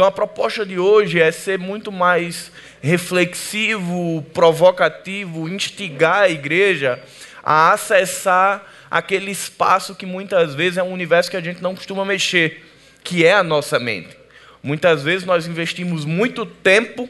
Então a proposta de hoje é ser muito mais reflexivo, provocativo, instigar a igreja a acessar aquele espaço que muitas vezes é um universo que a gente não costuma mexer, que é a nossa mente. Muitas vezes nós investimos muito tempo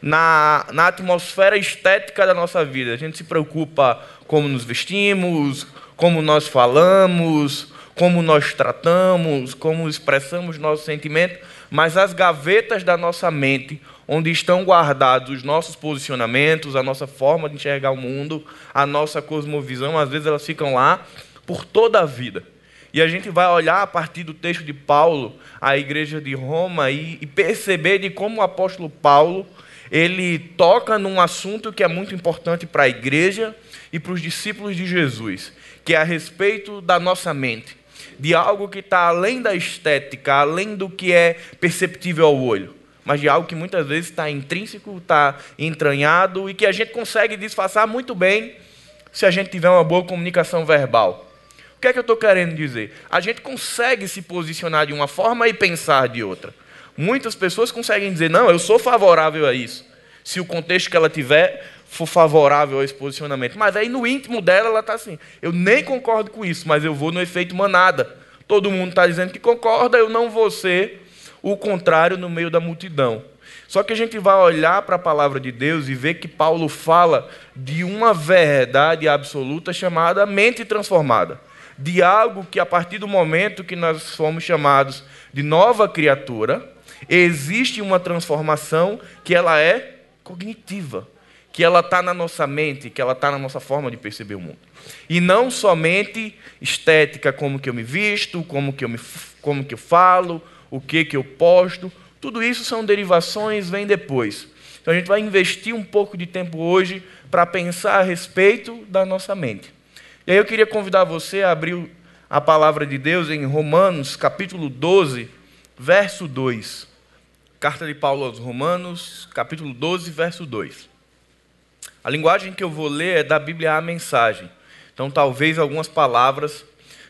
na, na atmosfera estética da nossa vida. A gente se preocupa como nos vestimos, como nós falamos, como nós tratamos, como expressamos nossos sentimentos, mas as gavetas da nossa mente, onde estão guardados os nossos posicionamentos, a nossa forma de enxergar o mundo, a nossa cosmovisão, às vezes elas ficam lá por toda a vida. E a gente vai olhar a partir do texto de Paulo, a igreja de Roma, e, e perceber de como o apóstolo Paulo ele toca num assunto que é muito importante para a igreja e para os discípulos de Jesus, que é a respeito da nossa mente, de algo que está além da estética, além do que é perceptível ao olho, mas de algo que muitas vezes está intrínseco, está entranhado e que a gente consegue disfarçar muito bem se a gente tiver uma boa comunicação verbal. O que é que eu estou querendo dizer? A gente consegue se posicionar de uma forma e pensar de outra. Muitas pessoas conseguem dizer, não, eu sou favorável a isso, se o contexto que ela tiver for favorável a esse posicionamento. Mas aí no íntimo dela, ela está assim, eu nem concordo com isso, mas eu vou no efeito manada. Todo mundo está dizendo que concorda, eu não vou ser o contrário no meio da multidão. Só que a gente vai olhar para a palavra de Deus e ver que Paulo fala de uma verdade absoluta chamada mente transformada. De algo que, a partir do momento que nós fomos chamados de nova criatura, existe uma transformação que ela é cognitiva, que ela está na nossa mente, que ela está na nossa forma de perceber o mundo. E não somente estética, como que eu me visto, como que eu, me, como que eu falo, o que, que eu posto. Tudo isso são derivações, vem depois. Então a gente vai investir um pouco de tempo hoje para pensar a respeito da nossa mente. E aí eu queria convidar você a abrir a palavra de Deus em Romanos, capítulo 12, verso 2. Carta de Paulo aos Romanos, capítulo 12, verso 2. A linguagem que eu vou ler é da Bíblia a mensagem. Então, talvez algumas palavras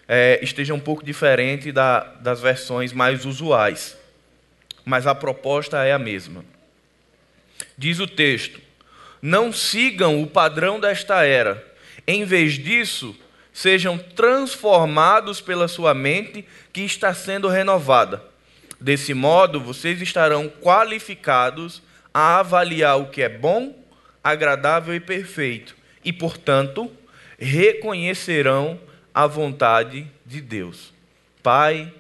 é, estejam um pouco diferentes da, das versões mais usuais. Mas a proposta é a mesma. Diz o texto: Não sigam o padrão desta era. Em vez disso, sejam transformados pela sua mente que está sendo renovada Desse modo, vocês estarão qualificados a avaliar o que é bom, agradável e perfeito, e, portanto, reconhecerão a vontade de Deus. Pai,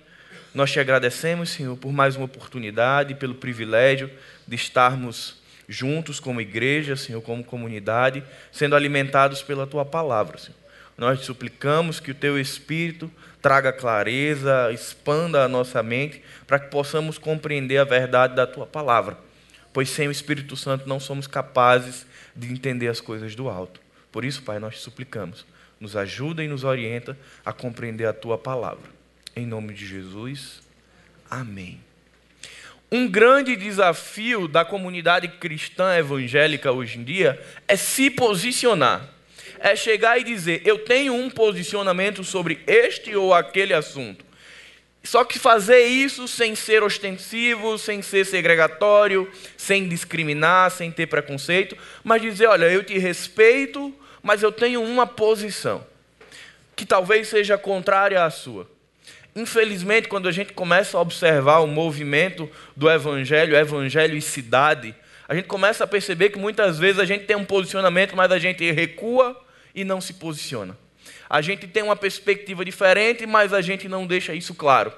nós te agradecemos, Senhor, por mais uma oportunidade, pelo privilégio de estarmos juntos como igreja, Senhor, como comunidade, sendo alimentados pela tua palavra, Senhor. Nós te suplicamos que o teu Espírito traga clareza, expanda a nossa mente, para que possamos compreender a verdade da tua palavra. Pois sem o Espírito Santo não somos capazes de entender as coisas do alto. Por isso, Pai, nós te suplicamos, nos ajuda e nos orienta a compreender a tua palavra. Em nome de Jesus, amém. Um grande desafio da comunidade cristã evangélica hoje em dia é se posicionar é chegar e dizer: eu tenho um posicionamento sobre este ou aquele assunto. Só que fazer isso sem ser ostensivo, sem ser segregatório, sem discriminar, sem ter preconceito, mas dizer: olha, eu te respeito, mas eu tenho uma posição que talvez seja contrária à sua. Infelizmente, quando a gente começa a observar o movimento do evangelho, evangelho e cidade, a gente começa a perceber que muitas vezes a gente tem um posicionamento, mas a gente recua e não se posiciona. A gente tem uma perspectiva diferente, mas a gente não deixa isso claro.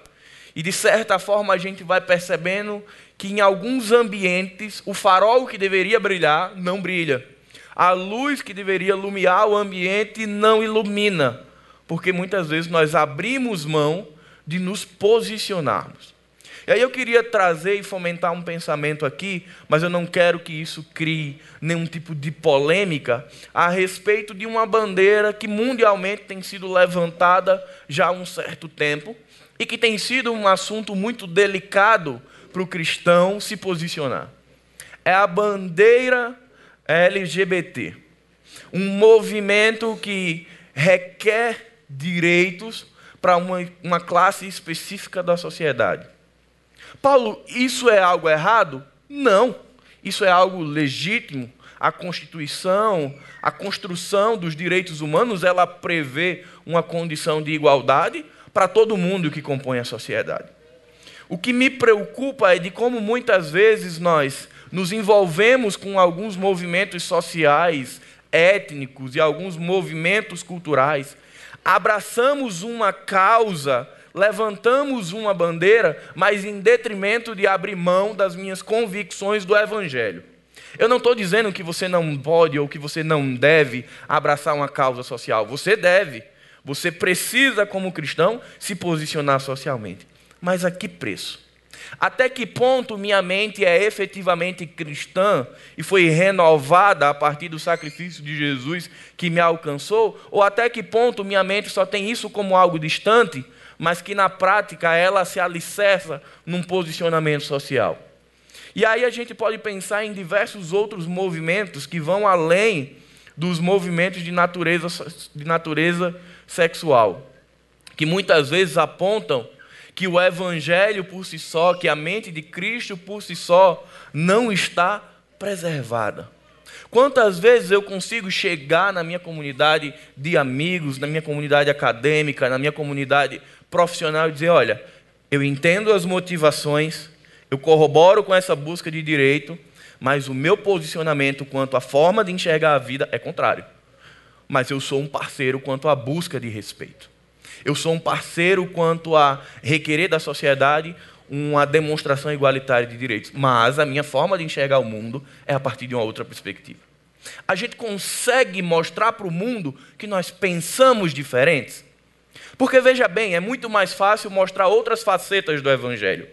E de certa forma a gente vai percebendo que em alguns ambientes o farol que deveria brilhar não brilha. A luz que deveria iluminar o ambiente não ilumina, porque muitas vezes nós abrimos mão de nos posicionarmos. E aí eu queria trazer e fomentar um pensamento aqui, mas eu não quero que isso crie nenhum tipo de polêmica a respeito de uma bandeira que mundialmente tem sido levantada já há um certo tempo e que tem sido um assunto muito delicado para o cristão se posicionar. É a bandeira LGBT. Um movimento que requer direitos para uma, uma classe específica da sociedade. Paulo, isso é algo errado? Não. Isso é algo legítimo. A Constituição, a construção dos direitos humanos, ela prevê uma condição de igualdade para todo mundo que compõe a sociedade. O que me preocupa é de como muitas vezes nós nos envolvemos com alguns movimentos sociais, étnicos e alguns movimentos culturais, abraçamos uma causa, levantamos uma bandeira, mas em detrimento de abrir mão das minhas convicções do Evangelho. Eu não estou dizendo que você não pode ou que você não deve abraçar uma causa social. Você deve. Você precisa, como cristão, se posicionar socialmente. Mas a que preço? Até que ponto minha mente é efetivamente cristã e foi renovada a partir do sacrifício de Jesus que me alcançou? Ou até que ponto minha mente só tem isso como algo distante, mas que na prática ela se alicerça num posicionamento social? E aí a gente pode pensar em diversos outros movimentos que vão além dos movimentos de natureza, de natureza sexual, que muitas vezes apontam que o evangelho por si só, que a mente de Cristo por si só não está preservada. Quantas vezes eu consigo chegar na minha comunidade de amigos, na minha comunidade acadêmica, na minha comunidade profissional e dizer: olha, eu entendo as motivações, eu corroboro com essa busca de direito, mas o meu posicionamento quanto à forma de enxergar a vida é contrário. Mas eu sou um parceiro quanto à busca de respeito. Eu sou um parceiro quanto a requerer da sociedade uma demonstração igualitária de direitos. Mas a minha forma de enxergar o mundo é a partir de uma outra perspectiva. A gente consegue mostrar para o mundo que nós pensamos diferentes. Porque veja bem, é muito mais fácil mostrar outras facetas do Evangelho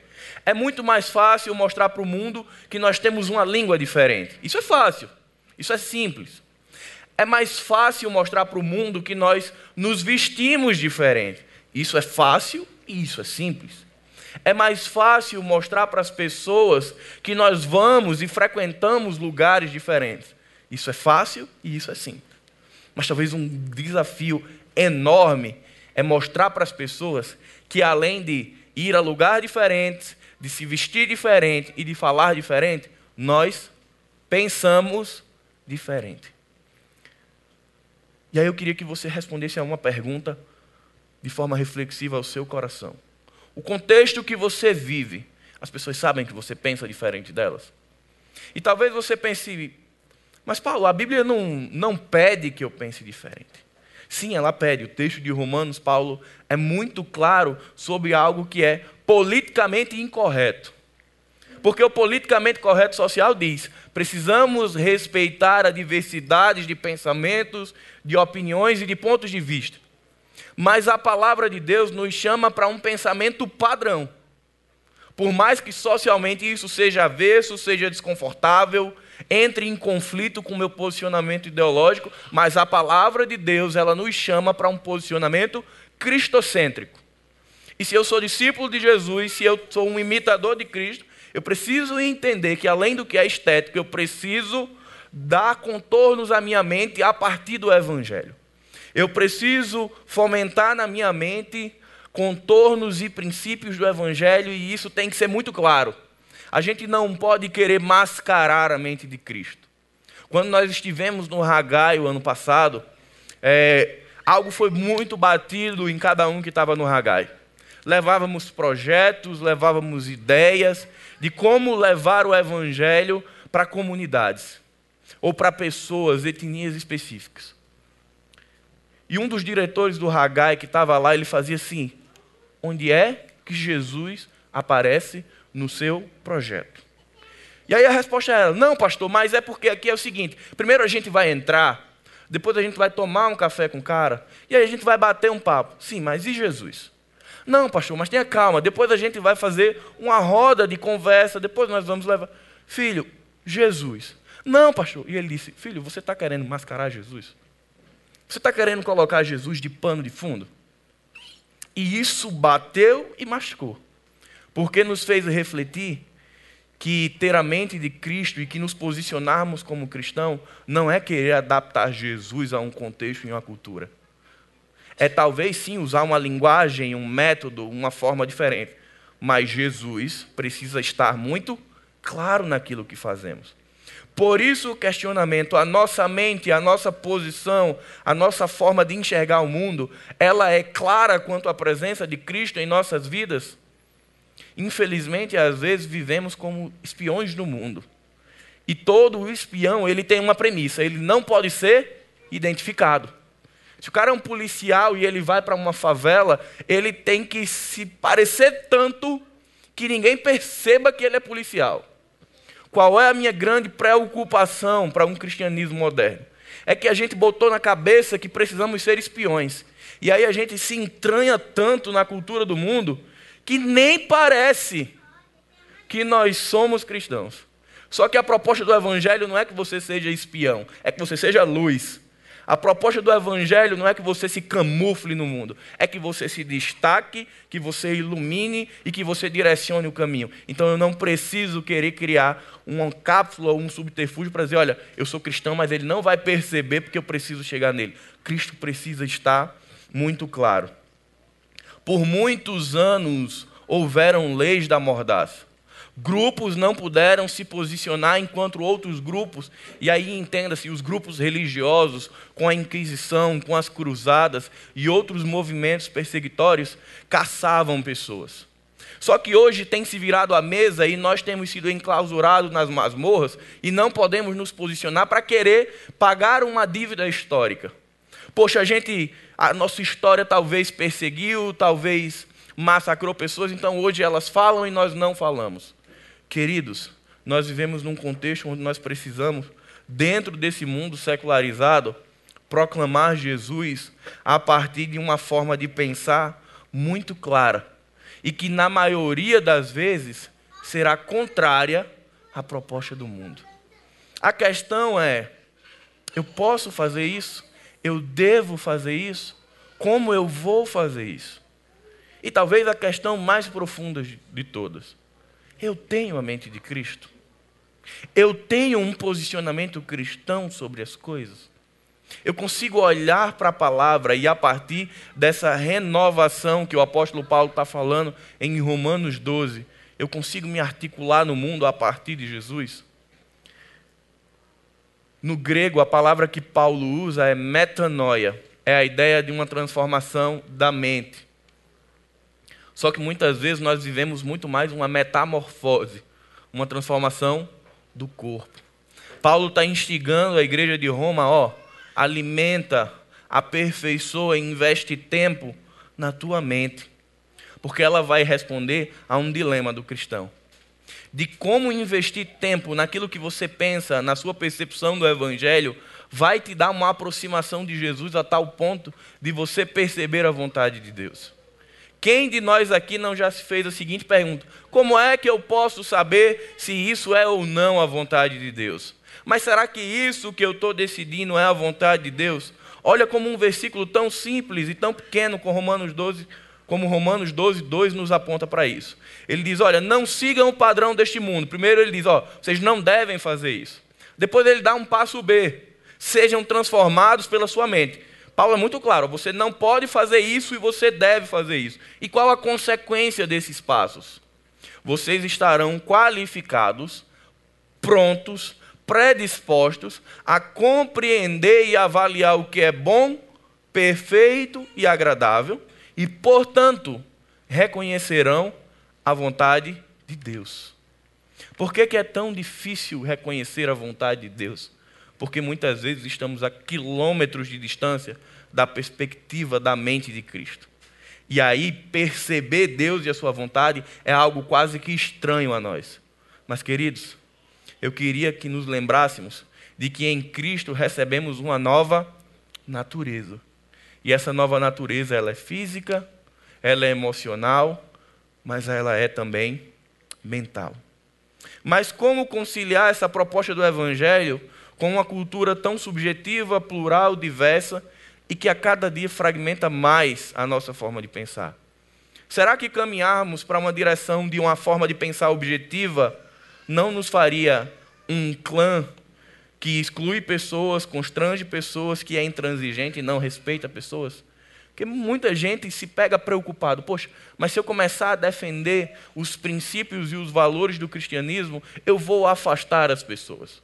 é muito mais fácil mostrar para o mundo que nós temos uma língua diferente. Isso é fácil, isso é simples. É mais fácil mostrar para o mundo que nós nos vestimos diferente. Isso é fácil e isso é simples. É mais fácil mostrar para as pessoas que nós vamos e frequentamos lugares diferentes. Isso é fácil e isso é simples. Mas talvez um desafio enorme é mostrar para as pessoas que além de ir a lugares diferentes, de se vestir diferente e de falar diferente, nós pensamos diferente. E aí eu queria que você respondesse a uma pergunta de forma reflexiva ao seu coração. O contexto que você vive, as pessoas sabem que você pensa diferente delas? E talvez você pense, mas Paulo, a Bíblia não, não pede que eu pense diferente. Sim, ela pede. O texto de Romanos, Paulo, é muito claro sobre algo que é politicamente incorreto. Porque o politicamente correto social diz: precisamos respeitar a diversidade de pensamentos, de opiniões e de pontos de vista. Mas a palavra de Deus nos chama para um pensamento padrão. Por mais que socialmente isso seja avesso, seja desconfortável, entre em conflito com o meu posicionamento ideológico, mas a palavra de Deus, ela nos chama para um posicionamento cristocêntrico. E se eu sou discípulo de Jesus, se eu sou um imitador de Cristo, eu preciso entender que além do que é estético, eu preciso dar contornos à minha mente a partir do evangelho. Eu preciso fomentar na minha mente contornos e princípios do evangelho e isso tem que ser muito claro. A gente não pode querer mascarar a mente de Cristo. Quando nós estivemos no Ragai o ano passado, é, algo foi muito batido em cada um que estava no Ragai. Levávamos projetos, levávamos ideias de como levar o Evangelho para comunidades ou para pessoas, etnias específicas. E um dos diretores do Ragai que estava lá, ele fazia assim: onde é que Jesus aparece no seu projeto. E aí a resposta era: não, pastor, mas é porque aqui é o seguinte: primeiro a gente vai entrar, depois a gente vai tomar um café com o cara, e aí a gente vai bater um papo. Sim, mas e Jesus? Não, pastor, mas tenha calma, depois a gente vai fazer uma roda de conversa, depois nós vamos levar. Filho, Jesus. Não, pastor. E ele disse: Filho, você está querendo mascarar Jesus? Você está querendo colocar Jesus de pano de fundo? E isso bateu e machucou porque nos fez refletir que ter a mente de Cristo e que nos posicionarmos como cristão não é querer adaptar Jesus a um contexto e uma cultura. É talvez sim usar uma linguagem, um método, uma forma diferente, mas Jesus precisa estar muito claro naquilo que fazemos. Por isso o questionamento, a nossa mente, a nossa posição, a nossa forma de enxergar o mundo, ela é clara quanto à presença de Cristo em nossas vidas? Infelizmente, às vezes vivemos como espiões do mundo. E todo espião, ele tem uma premissa, ele não pode ser identificado. Se o cara é um policial e ele vai para uma favela, ele tem que se parecer tanto que ninguém perceba que ele é policial. Qual é a minha grande preocupação para um cristianismo moderno? É que a gente botou na cabeça que precisamos ser espiões. E aí a gente se entranha tanto na cultura do mundo que nem parece que nós somos cristãos. Só que a proposta do evangelho não é que você seja espião, é que você seja luz. A proposta do Evangelho não é que você se camufle no mundo, é que você se destaque, que você ilumine e que você direcione o caminho. Então eu não preciso querer criar uma cápsula ou um subterfúgio para dizer: olha, eu sou cristão, mas ele não vai perceber porque eu preciso chegar nele. Cristo precisa estar muito claro. Por muitos anos houveram leis da mordaça. Grupos não puderam se posicionar enquanto outros grupos, e aí entenda-se, os grupos religiosos, com a Inquisição, com as cruzadas e outros movimentos perseguitórios, caçavam pessoas. Só que hoje tem se virado a mesa e nós temos sido enclausurados nas masmorras e não podemos nos posicionar para querer pagar uma dívida histórica. Poxa, a gente, a nossa história talvez perseguiu, talvez massacrou pessoas, então hoje elas falam e nós não falamos. Queridos, nós vivemos num contexto onde nós precisamos, dentro desse mundo secularizado, proclamar Jesus a partir de uma forma de pensar muito clara e que, na maioria das vezes, será contrária à proposta do mundo. A questão é: eu posso fazer isso? Eu devo fazer isso? Como eu vou fazer isso? E talvez a questão mais profunda de todas eu tenho a mente de Cristo. Eu tenho um posicionamento cristão sobre as coisas. Eu consigo olhar para a palavra e, a partir dessa renovação que o apóstolo Paulo está falando em Romanos 12, eu consigo me articular no mundo a partir de Jesus. No grego, a palavra que Paulo usa é metanoia, é a ideia de uma transformação da mente. Só que muitas vezes nós vivemos muito mais uma metamorfose, uma transformação do corpo. Paulo está instigando a igreja de Roma, ó, alimenta, aperfeiçoa, investe tempo na tua mente, porque ela vai responder a um dilema do cristão. De como investir tempo naquilo que você pensa, na sua percepção do evangelho, vai te dar uma aproximação de Jesus a tal ponto de você perceber a vontade de Deus. Quem de nós aqui não já se fez a seguinte pergunta: Como é que eu posso saber se isso é ou não a vontade de Deus? Mas será que isso que eu estou decidindo é a vontade de Deus? Olha como um versículo tão simples e tão pequeno como Romanos 12, como Romanos 12, 2 nos aponta para isso. Ele diz: Olha, não sigam o padrão deste mundo. Primeiro ele diz: Ó, vocês não devem fazer isso. Depois ele dá um passo B: Sejam transformados pela sua mente. Paulo é muito claro: você não pode fazer isso e você deve fazer isso. E qual a consequência desses passos? Vocês estarão qualificados, prontos, predispostos a compreender e avaliar o que é bom, perfeito e agradável, e, portanto, reconhecerão a vontade de Deus. Por que, que é tão difícil reconhecer a vontade de Deus? porque muitas vezes estamos a quilômetros de distância da perspectiva da mente de Cristo. E aí perceber Deus e a sua vontade é algo quase que estranho a nós. Mas queridos, eu queria que nos lembrássemos de que em Cristo recebemos uma nova natureza. E essa nova natureza ela é física, ela é emocional, mas ela é também mental. Mas como conciliar essa proposta do evangelho com uma cultura tão subjetiva, plural, diversa e que a cada dia fragmenta mais a nossa forma de pensar. Será que caminharmos para uma direção de uma forma de pensar objetiva não nos faria um clã que exclui pessoas, constrange pessoas, que é intransigente e não respeita pessoas? Porque muita gente se pega preocupado. Poxa, mas se eu começar a defender os princípios e os valores do cristianismo, eu vou afastar as pessoas.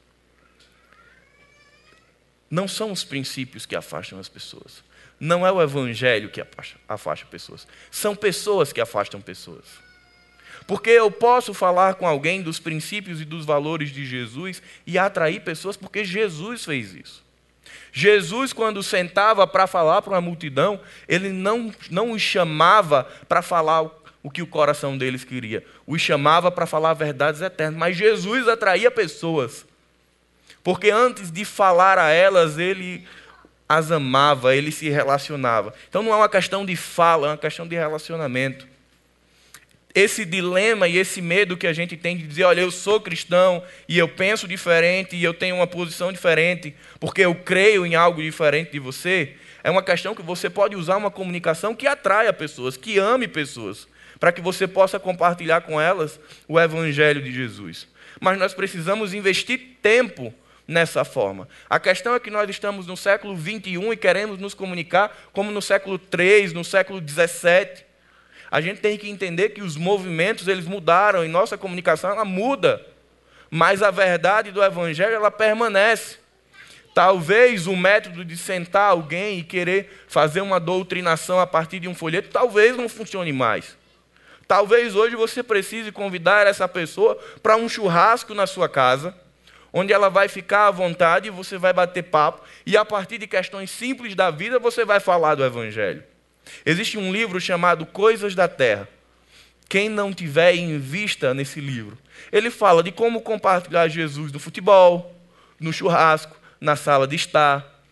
Não são os princípios que afastam as pessoas. Não é o evangelho que afasta pessoas. São pessoas que afastam pessoas. Porque eu posso falar com alguém dos princípios e dos valores de Jesus e atrair pessoas porque Jesus fez isso. Jesus, quando sentava para falar para uma multidão, ele não, não os chamava para falar o que o coração deles queria, os chamava para falar verdades eternas. Mas Jesus atraía pessoas, porque antes de falar a elas, ele as amava, ele se relacionava. Então não é uma questão de fala, é uma questão de relacionamento esse dilema e esse medo que a gente tem de dizer, olha, eu sou cristão e eu penso diferente e eu tenho uma posição diferente, porque eu creio em algo diferente de você, é uma questão que você pode usar uma comunicação que atraia pessoas, que ame pessoas, para que você possa compartilhar com elas o evangelho de Jesus. Mas nós precisamos investir tempo nessa forma. A questão é que nós estamos no século 21 e queremos nos comunicar como no século 3, no século 17 a gente tem que entender que os movimentos eles mudaram e nossa comunicação ela muda, mas a verdade do evangelho ela permanece. Talvez o método de sentar alguém e querer fazer uma doutrinação a partir de um folheto, talvez não funcione mais. Talvez hoje você precise convidar essa pessoa para um churrasco na sua casa, onde ela vai ficar à vontade e você vai bater papo, e a partir de questões simples da vida você vai falar do Evangelho. Existe um livro chamado Coisas da Terra. Quem não tiver em vista nesse livro, ele fala de como compartilhar Jesus no futebol, no churrasco, na sala de estar,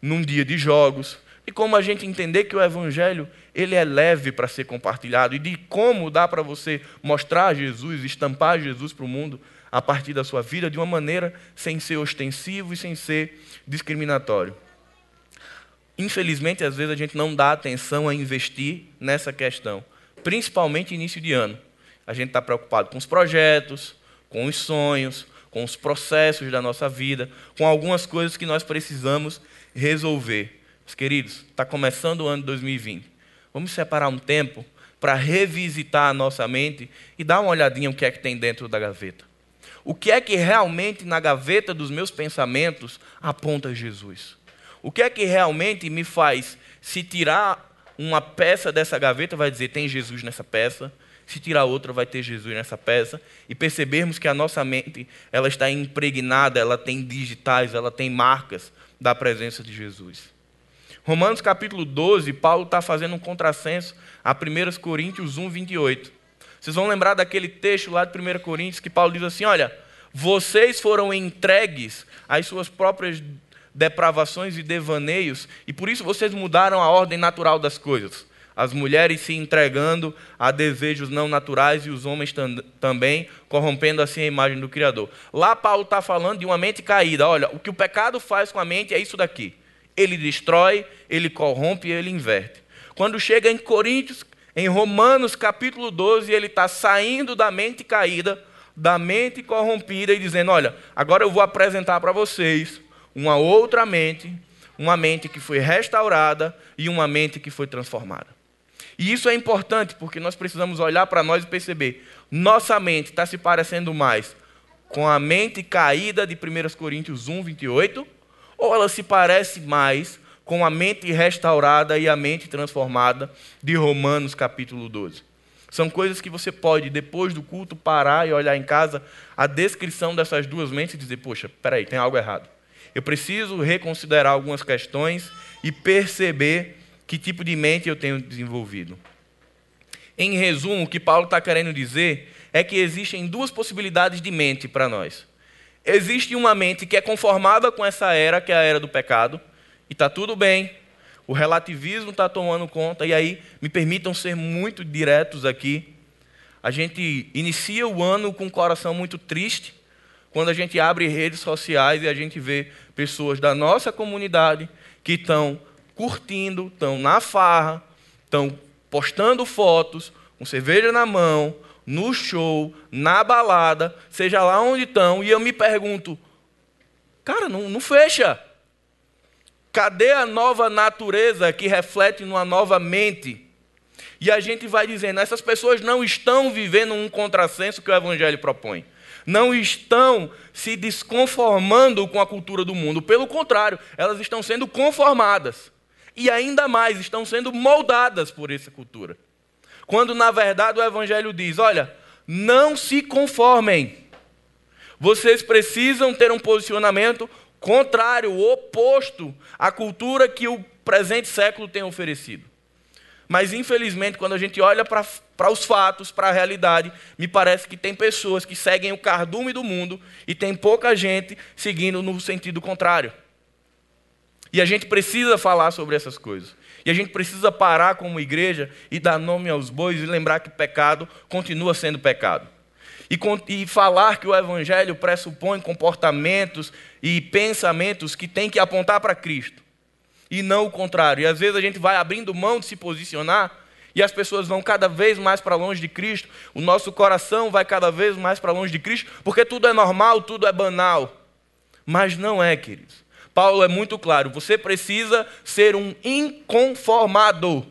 num dia de jogos, e como a gente entender que o evangelho ele é leve para ser compartilhado e de como dá para você mostrar Jesus, estampar Jesus para o mundo a partir da sua vida de uma maneira sem ser ostensivo e sem ser discriminatório. Infelizmente, às vezes a gente não dá atenção a investir nessa questão, principalmente início de ano. A gente está preocupado com os projetos, com os sonhos, com os processos da nossa vida, com algumas coisas que nós precisamos resolver. Meus queridos, está começando o ano de 2020. Vamos separar um tempo para revisitar a nossa mente e dar uma olhadinha o que é que tem dentro da gaveta. O que é que realmente na gaveta dos meus pensamentos aponta Jesus? O que é que realmente me faz, se tirar uma peça dessa gaveta, vai dizer tem Jesus nessa peça, se tirar outra, vai ter Jesus nessa peça, e percebermos que a nossa mente ela está impregnada, ela tem digitais, ela tem marcas da presença de Jesus. Romanos capítulo 12, Paulo está fazendo um contrassenso a 1 Coríntios 1, 28. Vocês vão lembrar daquele texto lá de 1 Coríntios que Paulo diz assim: olha, vocês foram entregues às suas próprias depravações e devaneios, e por isso vocês mudaram a ordem natural das coisas. As mulheres se entregando a desejos não naturais e os homens tam também, corrompendo assim a imagem do Criador. Lá Paulo está falando de uma mente caída. Olha, o que o pecado faz com a mente é isso daqui. Ele destrói, ele corrompe e ele inverte. Quando chega em Coríntios, em Romanos capítulo 12, ele está saindo da mente caída, da mente corrompida e dizendo: Olha, agora eu vou apresentar para vocês uma outra mente, uma mente que foi restaurada e uma mente que foi transformada. E isso é importante porque nós precisamos olhar para nós e perceber: nossa mente está se parecendo mais com a mente caída de 1 Coríntios 1, 28, ou ela se parece mais com a mente restaurada e a mente transformada de Romanos capítulo 12. São coisas que você pode, depois do culto, parar e olhar em casa a descrição dessas duas mentes e dizer: poxa, peraí, tem algo errado. Eu preciso reconsiderar algumas questões e perceber que tipo de mente eu tenho desenvolvido. Em resumo, o que Paulo está querendo dizer é que existem duas possibilidades de mente para nós. Existe uma mente que é conformada com essa era, que é a era do pecado, e está tudo bem, o relativismo está tomando conta, e aí me permitam ser muito diretos aqui. A gente inicia o ano com o coração muito triste, quando a gente abre redes sociais e a gente vê pessoas da nossa comunidade que estão curtindo, estão na farra, estão postando fotos, com cerveja na mão, no show, na balada, seja lá onde estão, e eu me pergunto, cara, não, não fecha. Cadê a nova natureza que reflete numa nova mente? E a gente vai dizendo, essas pessoas não estão vivendo um contrassenso que o Evangelho propõe. Não estão se desconformando com a cultura do mundo. Pelo contrário, elas estão sendo conformadas. E ainda mais, estão sendo moldadas por essa cultura. Quando, na verdade, o Evangelho diz: olha, não se conformem. Vocês precisam ter um posicionamento contrário, oposto à cultura que o presente século tem oferecido. Mas, infelizmente, quando a gente olha para os fatos, para a realidade, me parece que tem pessoas que seguem o cardume do mundo e tem pouca gente seguindo no sentido contrário. E a gente precisa falar sobre essas coisas. E a gente precisa parar como igreja e dar nome aos bois e lembrar que pecado continua sendo pecado. E, e falar que o Evangelho pressupõe comportamentos e pensamentos que têm que apontar para Cristo e não o contrário. E às vezes a gente vai abrindo mão de se posicionar e as pessoas vão cada vez mais para longe de Cristo, o nosso coração vai cada vez mais para longe de Cristo, porque tudo é normal, tudo é banal. Mas não é, queridos. Paulo é muito claro, você precisa ser um inconformado.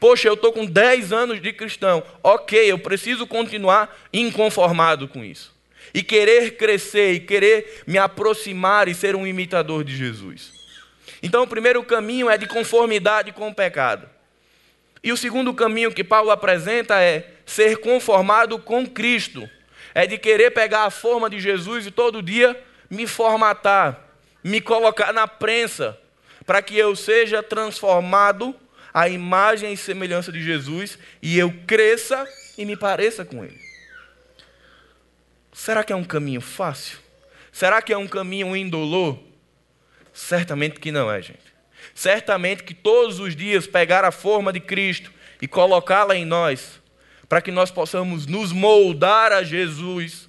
Poxa, eu estou com 10 anos de cristão. Ok, eu preciso continuar inconformado com isso. E querer crescer, e querer me aproximar e ser um imitador de Jesus. Então, o primeiro caminho é de conformidade com o pecado. E o segundo caminho que Paulo apresenta é ser conformado com Cristo. É de querer pegar a forma de Jesus e todo dia me formatar, me colocar na prensa, para que eu seja transformado à imagem e semelhança de Jesus e eu cresça e me pareça com Ele. Será que é um caminho fácil? Será que é um caminho indolor? Certamente que não é, gente. Certamente que todos os dias pegar a forma de Cristo e colocá-la em nós, para que nós possamos nos moldar a Jesus,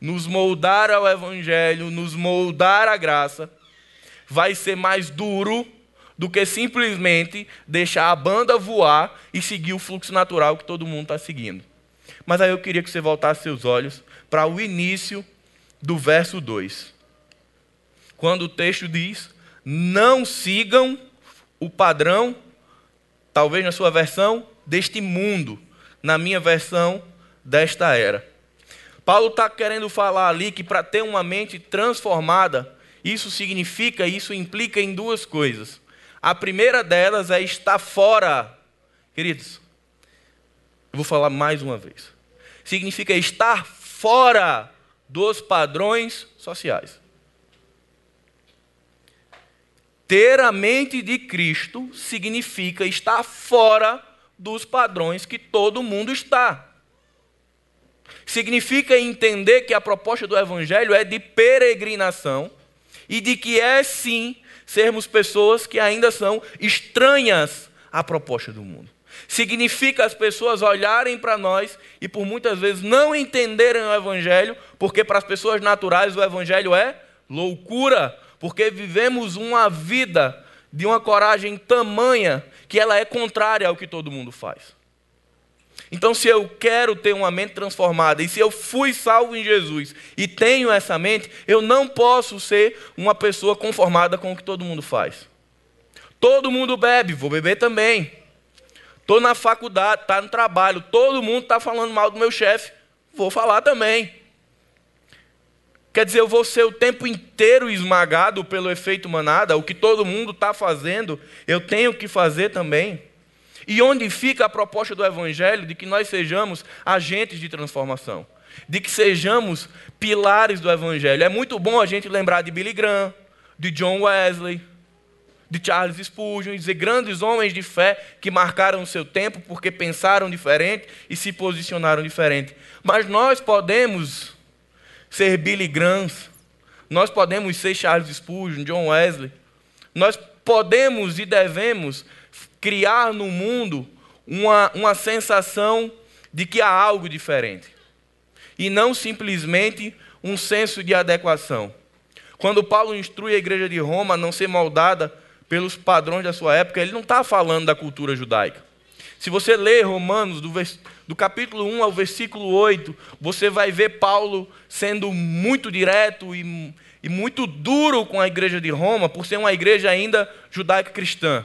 nos moldar ao Evangelho, nos moldar à graça, vai ser mais duro do que simplesmente deixar a banda voar e seguir o fluxo natural que todo mundo está seguindo. Mas aí eu queria que você voltasse seus olhos para o início do verso 2 quando o texto diz: não sigam o padrão, talvez na sua versão, deste mundo, na minha versão, desta era. Paulo está querendo falar ali que para ter uma mente transformada, isso significa, isso implica em duas coisas. A primeira delas é estar fora, queridos. Eu vou falar mais uma vez. Significa estar fora dos padrões sociais. Ter a mente de Cristo significa estar fora dos padrões que todo mundo está. Significa entender que a proposta do Evangelho é de peregrinação e de que é sim sermos pessoas que ainda são estranhas à proposta do mundo. Significa as pessoas olharem para nós e por muitas vezes não entenderem o Evangelho, porque para as pessoas naturais o Evangelho é loucura, porque vivemos uma vida de uma coragem tamanha que ela é contrária ao que todo mundo faz. Então, se eu quero ter uma mente transformada, e se eu fui salvo em Jesus e tenho essa mente, eu não posso ser uma pessoa conformada com o que todo mundo faz. Todo mundo bebe, vou beber também. Estou na faculdade, está no trabalho, todo mundo está falando mal do meu chefe, vou falar também. Quer dizer, eu vou ser o tempo inteiro esmagado pelo efeito manada, o que todo mundo está fazendo, eu tenho que fazer também. E onde fica a proposta do Evangelho de que nós sejamos agentes de transformação, de que sejamos pilares do Evangelho? É muito bom a gente lembrar de Billy Graham, de John Wesley, de Charles Spurgeon, dizer grandes homens de fé que marcaram o seu tempo porque pensaram diferente e se posicionaram diferente. Mas nós podemos ser Billy Graham, nós podemos ser Charles Spurgeon, John Wesley, nós podemos e devemos criar no mundo uma, uma sensação de que há algo diferente e não simplesmente um senso de adequação. Quando Paulo instrui a igreja de Roma a não ser moldada pelos padrões da sua época, ele não está falando da cultura judaica. Se você ler Romanos, do, do capítulo 1 ao versículo 8, você vai ver Paulo sendo muito direto e, e muito duro com a igreja de Roma, por ser uma igreja ainda judaica cristã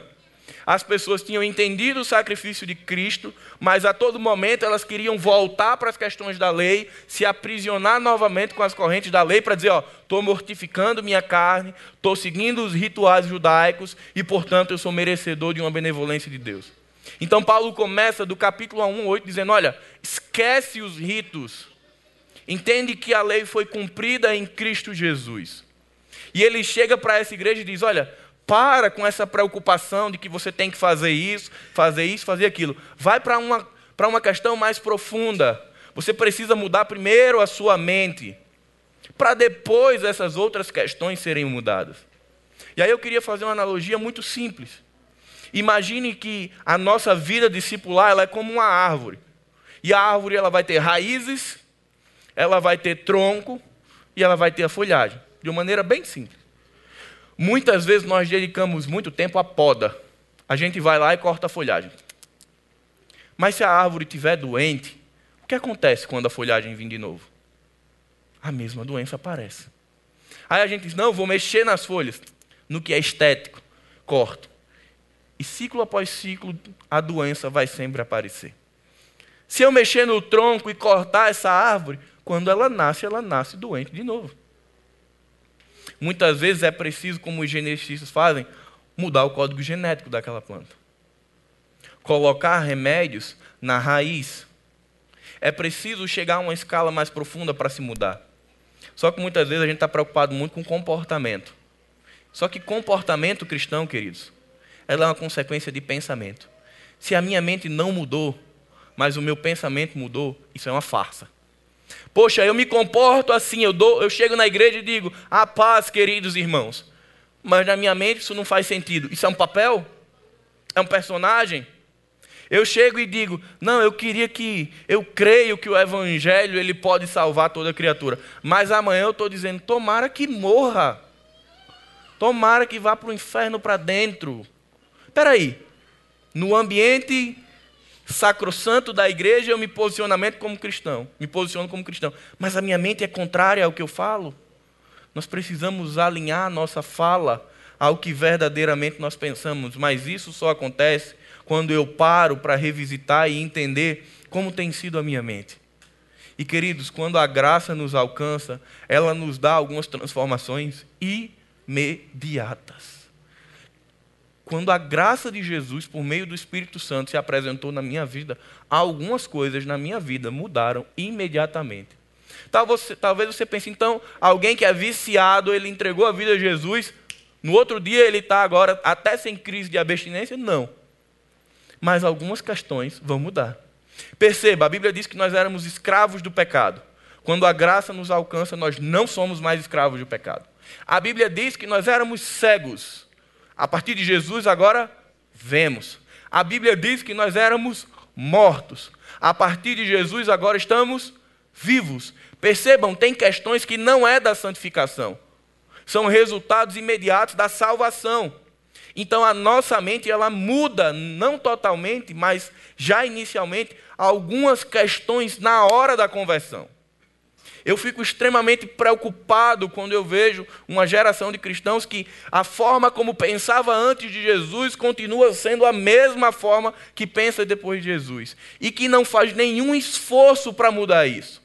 as pessoas tinham entendido o sacrifício de Cristo, mas a todo momento elas queriam voltar para as questões da lei, se aprisionar novamente com as correntes da lei para dizer: ó, estou mortificando minha carne, estou seguindo os rituais judaicos e, portanto, eu sou merecedor de uma benevolência de Deus. Então, Paulo começa do capítulo 1, 8, dizendo: olha, esquece os ritos, entende que a lei foi cumprida em Cristo Jesus. E ele chega para essa igreja e diz: olha para com essa preocupação de que você tem que fazer isso, fazer isso, fazer aquilo. Vai para uma, para uma questão mais profunda. Você precisa mudar primeiro a sua mente, para depois essas outras questões serem mudadas. E aí eu queria fazer uma analogia muito simples. Imagine que a nossa vida discipular ela é como uma árvore. E a árvore ela vai ter raízes, ela vai ter tronco e ela vai ter a folhagem. De uma maneira bem simples. Muitas vezes nós dedicamos muito tempo à poda. A gente vai lá e corta a folhagem. Mas se a árvore estiver doente, o que acontece quando a folhagem vir de novo? A mesma doença aparece. Aí a gente diz: não, vou mexer nas folhas, no que é estético, corto. E ciclo após ciclo, a doença vai sempre aparecer. Se eu mexer no tronco e cortar essa árvore, quando ela nasce, ela nasce doente de novo. Muitas vezes é preciso, como os geneticistas fazem, mudar o código genético daquela planta. Colocar remédios na raiz. É preciso chegar a uma escala mais profunda para se mudar. Só que muitas vezes a gente está preocupado muito com comportamento. Só que comportamento cristão, queridos, ela é uma consequência de pensamento. Se a minha mente não mudou, mas o meu pensamento mudou, isso é uma farsa. Poxa, eu me comporto assim, eu, dou, eu chego na igreja e digo, a paz, queridos irmãos. Mas na minha mente isso não faz sentido. Isso é um papel? É um personagem? Eu chego e digo, não, eu queria que, eu creio que o evangelho ele pode salvar toda criatura. Mas amanhã eu estou dizendo, tomara que morra. Tomara que vá para o inferno para dentro. Espera aí, no ambiente sacrossanto da igreja, eu me posicionamento como cristão, me posiciono como cristão, mas a minha mente é contrária ao que eu falo. Nós precisamos alinhar a nossa fala ao que verdadeiramente nós pensamos, mas isso só acontece quando eu paro para revisitar e entender como tem sido a minha mente. E queridos, quando a graça nos alcança, ela nos dá algumas transformações imediatas. Quando a graça de Jesus, por meio do Espírito Santo, se apresentou na minha vida, algumas coisas na minha vida mudaram imediatamente. Talvez você pense, então, alguém que é viciado, ele entregou a vida a Jesus, no outro dia ele está agora até sem crise de abstinência? Não. Mas algumas questões vão mudar. Perceba, a Bíblia diz que nós éramos escravos do pecado. Quando a graça nos alcança, nós não somos mais escravos do pecado. A Bíblia diz que nós éramos cegos. A partir de Jesus, agora vemos. A Bíblia diz que nós éramos mortos. A partir de Jesus, agora estamos vivos. Percebam, tem questões que não é da santificação. São resultados imediatos da salvação. Então a nossa mente ela muda, não totalmente, mas já inicialmente, algumas questões na hora da conversão. Eu fico extremamente preocupado quando eu vejo uma geração de cristãos que a forma como pensava antes de Jesus continua sendo a mesma forma que pensa depois de Jesus. E que não faz nenhum esforço para mudar isso.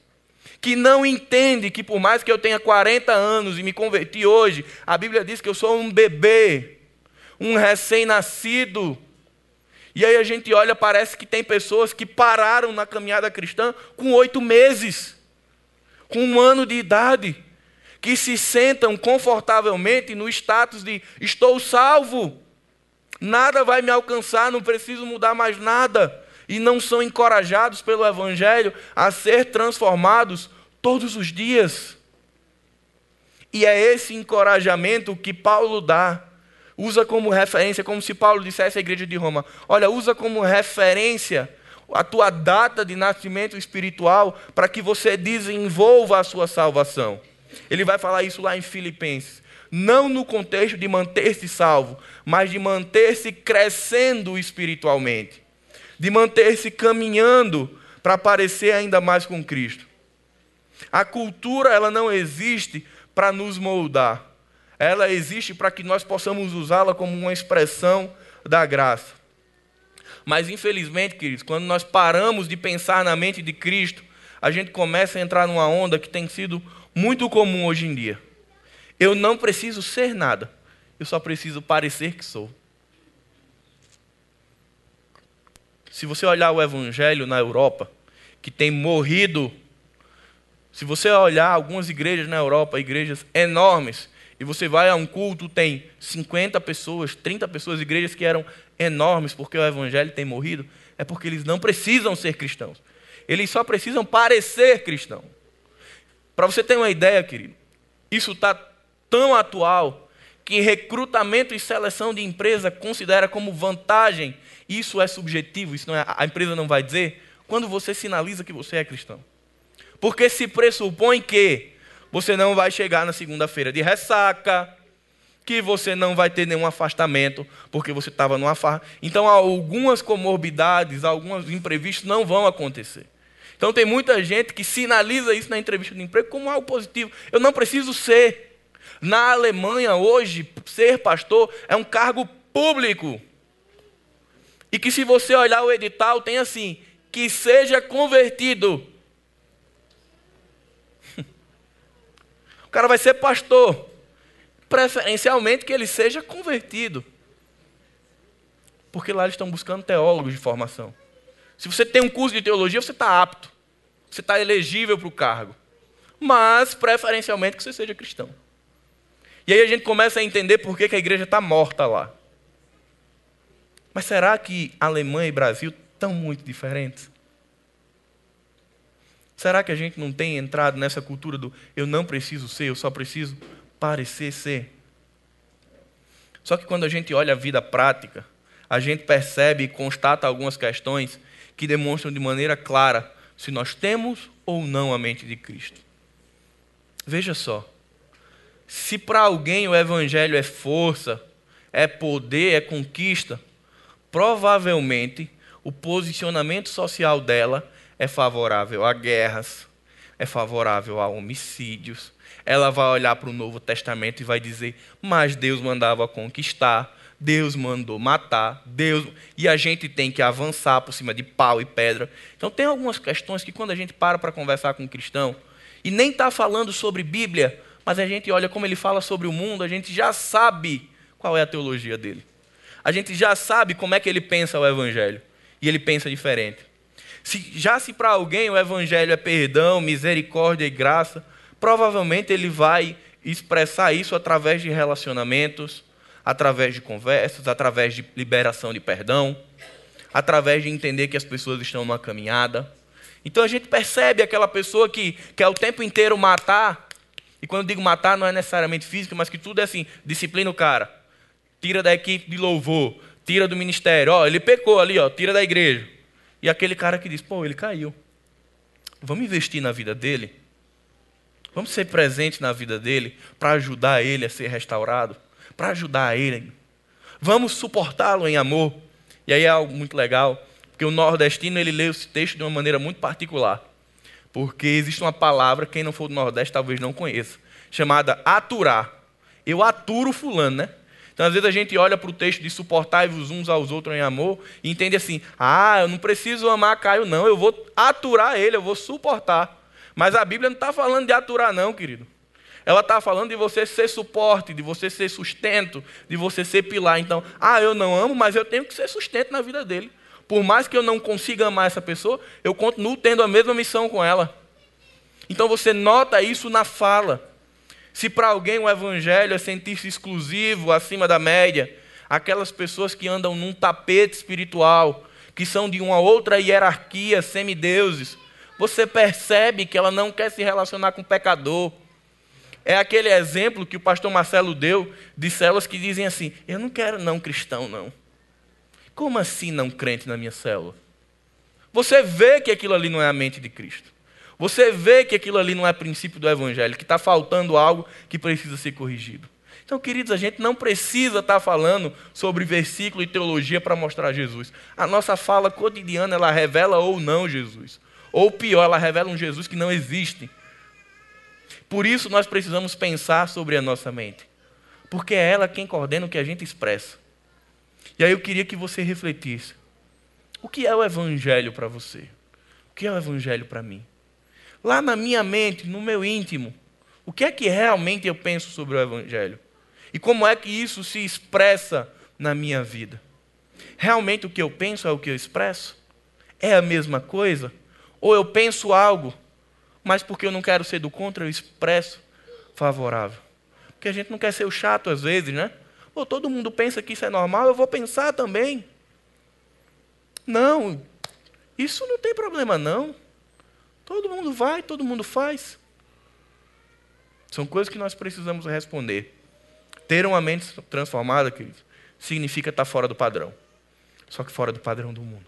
Que não entende que, por mais que eu tenha 40 anos e me converti hoje, a Bíblia diz que eu sou um bebê, um recém-nascido. E aí a gente olha, parece que tem pessoas que pararam na caminhada cristã com oito meses com um ano de idade, que se sentam confortavelmente no status de estou salvo, nada vai me alcançar, não preciso mudar mais nada, e não são encorajados pelo Evangelho a ser transformados todos os dias. E é esse encorajamento que Paulo dá. Usa como referência, como se Paulo dissesse à igreja de Roma: olha, usa como referência a tua data de nascimento espiritual para que você desenvolva a sua salvação. Ele vai falar isso lá em Filipenses. Não no contexto de manter-se salvo, mas de manter-se crescendo espiritualmente. de manter-se caminhando para parecer ainda mais com Cristo. A cultura ela não existe para nos moldar. Ela existe para que nós possamos usá-la como uma expressão da graça. Mas infelizmente, queridos, quando nós paramos de pensar na mente de Cristo, a gente começa a entrar numa onda que tem sido muito comum hoje em dia. Eu não preciso ser nada, eu só preciso parecer que sou. Se você olhar o evangelho na Europa, que tem morrido, se você olhar algumas igrejas na Europa, igrejas enormes, e você vai a um culto, tem 50 pessoas, 30 pessoas, igrejas que eram enormes porque o evangelho tem morrido, é porque eles não precisam ser cristãos. Eles só precisam parecer cristão. Para você ter uma ideia, querido, isso está tão atual que recrutamento e seleção de empresa considera como vantagem. Isso é subjetivo, isso não é, a empresa não vai dizer quando você sinaliza que você é cristão. Porque se pressupõe que você não vai chegar na segunda-feira de ressaca, que você não vai ter nenhum afastamento, porque você estava numa farra. Então, algumas comorbidades, alguns imprevistos não vão acontecer. Então, tem muita gente que sinaliza isso na entrevista de emprego como algo positivo. Eu não preciso ser. Na Alemanha, hoje, ser pastor é um cargo público. E que, se você olhar o edital, tem assim: que seja convertido. Cara vai ser pastor. Preferencialmente que ele seja convertido. Porque lá eles estão buscando teólogos de formação. Se você tem um curso de teologia, você está apto. Você está elegível para o cargo. Mas, preferencialmente, que você seja cristão. E aí a gente começa a entender por que, que a igreja está morta lá. Mas será que Alemanha e Brasil estão muito diferentes? Será que a gente não tem entrado nessa cultura do eu não preciso ser, eu só preciso parecer ser? Só que quando a gente olha a vida prática, a gente percebe e constata algumas questões que demonstram de maneira clara se nós temos ou não a mente de Cristo. Veja só. Se para alguém o evangelho é força, é poder, é conquista, provavelmente o posicionamento social dela é favorável a guerras, é favorável a homicídios. Ela vai olhar para o Novo Testamento e vai dizer: Mas Deus mandava conquistar, Deus mandou matar, Deus. E a gente tem que avançar por cima de pau e pedra. Então, tem algumas questões que, quando a gente para para conversar com um cristão, e nem está falando sobre Bíblia, mas a gente olha como ele fala sobre o mundo, a gente já sabe qual é a teologia dele. A gente já sabe como é que ele pensa o Evangelho. E ele pensa diferente. Se, já se para alguém o evangelho é perdão, misericórdia e graça, provavelmente ele vai expressar isso através de relacionamentos, através de conversas, através de liberação de perdão, através de entender que as pessoas estão numa caminhada. Então a gente percebe aquela pessoa que quer o tempo inteiro matar, e quando digo matar não é necessariamente físico, mas que tudo é assim, disciplina o cara, tira da equipe de louvor, tira do ministério, ó, ele pecou ali, ó, tira da igreja. E aquele cara que diz: pô, ele caiu. Vamos investir na vida dele? Vamos ser presente na vida dele para ajudar ele a ser restaurado? Para ajudar ele? Vamos suportá-lo em amor? E aí é algo muito legal, porque o nordestino ele lê esse texto de uma maneira muito particular. Porque existe uma palavra, quem não for do Nordeste talvez não conheça, chamada aturar. Eu aturo fulano, né? Então, às vezes, a gente olha para o texto de suportar-vos uns aos outros em amor e entende assim: ah, eu não preciso amar Caio, não, eu vou aturar ele, eu vou suportar. Mas a Bíblia não está falando de aturar, não, querido. Ela está falando de você ser suporte, de você ser sustento, de você ser pilar. Então, ah, eu não amo, mas eu tenho que ser sustento na vida dele. Por mais que eu não consiga amar essa pessoa, eu continuo tendo a mesma missão com ela. Então você nota isso na fala. Se para alguém o evangelho é sentir-se exclusivo, acima da média, aquelas pessoas que andam num tapete espiritual, que são de uma outra hierarquia, semideuses, você percebe que ela não quer se relacionar com o pecador. É aquele exemplo que o pastor Marcelo deu de células que dizem assim: Eu não quero não cristão, não. Como assim não crente na minha célula? Você vê que aquilo ali não é a mente de Cristo. Você vê que aquilo ali não é princípio do Evangelho, que está faltando algo que precisa ser corrigido. Então, queridos, a gente não precisa estar falando sobre versículo e teologia para mostrar Jesus. A nossa fala cotidiana, ela revela ou não Jesus. Ou pior, ela revela um Jesus que não existe. Por isso nós precisamos pensar sobre a nossa mente. Porque é ela quem coordena o que a gente expressa. E aí eu queria que você refletisse. O que é o evangelho para você? O que é o evangelho para mim? Lá na minha mente, no meu íntimo, o que é que realmente eu penso sobre o evangelho? E como é que isso se expressa na minha vida? Realmente o que eu penso é o que eu expresso? É a mesma coisa? Ou eu penso algo, mas porque eu não quero ser do contra, eu expresso favorável? Porque a gente não quer ser o chato às vezes, né? Ou todo mundo pensa que isso é normal, eu vou pensar também. Não, isso não tem problema não. Todo mundo vai, todo mundo faz. São coisas que nós precisamos responder. Ter uma mente transformada, significa estar fora do padrão. Só que fora do padrão do mundo.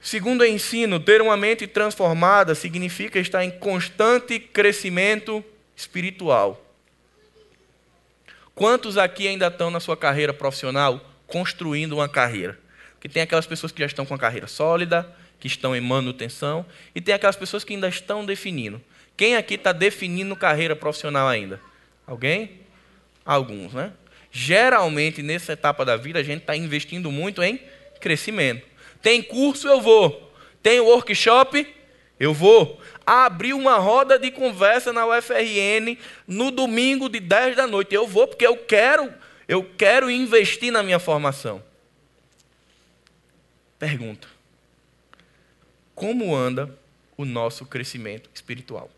Segundo o ensino, ter uma mente transformada significa estar em constante crescimento espiritual. Quantos aqui ainda estão na sua carreira profissional construindo uma carreira? Porque tem aquelas pessoas que já estão com a carreira sólida, que estão em manutenção, e tem aquelas pessoas que ainda estão definindo. Quem aqui está definindo carreira profissional ainda? Alguém? Alguns, né? Geralmente, nessa etapa da vida, a gente está investindo muito em crescimento. Tem curso, eu vou. Tem workshop, eu vou. Abrir uma roda de conversa na UFRN no domingo de 10 da noite. Eu vou porque eu quero, eu quero investir na minha formação. Pergunta: Como anda o nosso crescimento espiritual?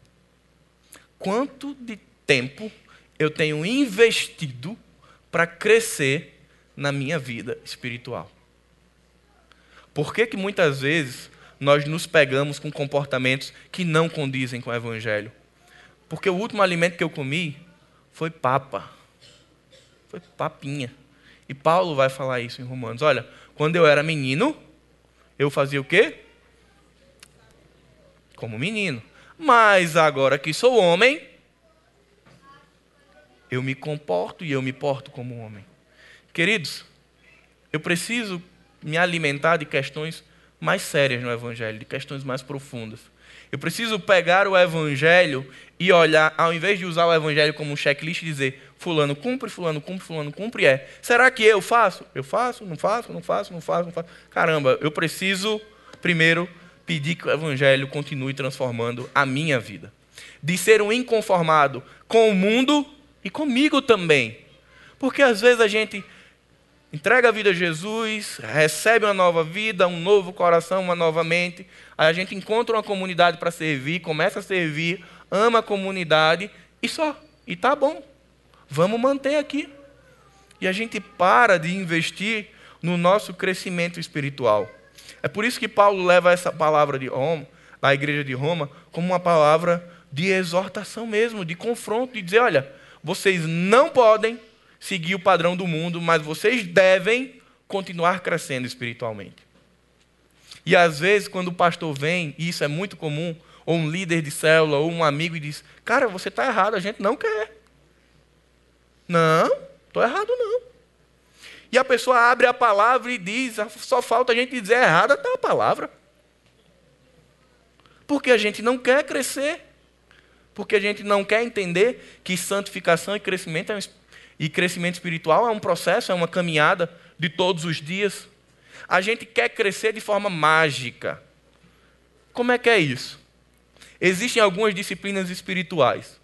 Quanto de tempo eu tenho investido para crescer na minha vida espiritual. Por que, que muitas vezes nós nos pegamos com comportamentos que não condizem com o Evangelho? Porque o último alimento que eu comi foi papa. Foi papinha. E Paulo vai falar isso em Romanos. Olha, quando eu era menino, eu fazia o quê? Como menino. Mas agora que sou homem, eu me comporto e eu me porto como homem. Queridos, eu preciso me alimentar de questões mais sérias no Evangelho, de questões mais profundas. Eu preciso pegar o Evangelho e olhar, ao invés de usar o Evangelho como um checklist e dizer, fulano cumpre, fulano cumpre, fulano cumpre, é, será que eu faço? Eu faço, não faço, não faço, não faço, não faço. Caramba, eu preciso, primeiro, pedir que o Evangelho continue transformando a minha vida. De ser um inconformado com o mundo e comigo também. Porque às vezes a gente entrega a vida a Jesus, recebe uma nova vida, um novo coração, uma nova mente, aí a gente encontra uma comunidade para servir, começa a servir, ama a comunidade e só. E tá bom. Vamos manter aqui. E a gente para de investir no nosso crescimento espiritual. É por isso que Paulo leva essa palavra de Roma, da igreja de Roma, como uma palavra de exortação mesmo, de confronto, de dizer, olha, vocês não podem seguir o padrão do mundo, mas vocês devem continuar crescendo espiritualmente. E às vezes, quando o pastor vem, e isso é muito comum, ou um líder de célula, ou um amigo, e diz: Cara, você está errado, a gente não quer. Não, estou errado não. E a pessoa abre a palavra e diz: Só falta a gente dizer errada, está a palavra. Porque a gente não quer crescer. Porque a gente não quer entender que santificação e crescimento, é um, e crescimento espiritual é um processo, é uma caminhada de todos os dias. A gente quer crescer de forma mágica. Como é que é isso? Existem algumas disciplinas espirituais.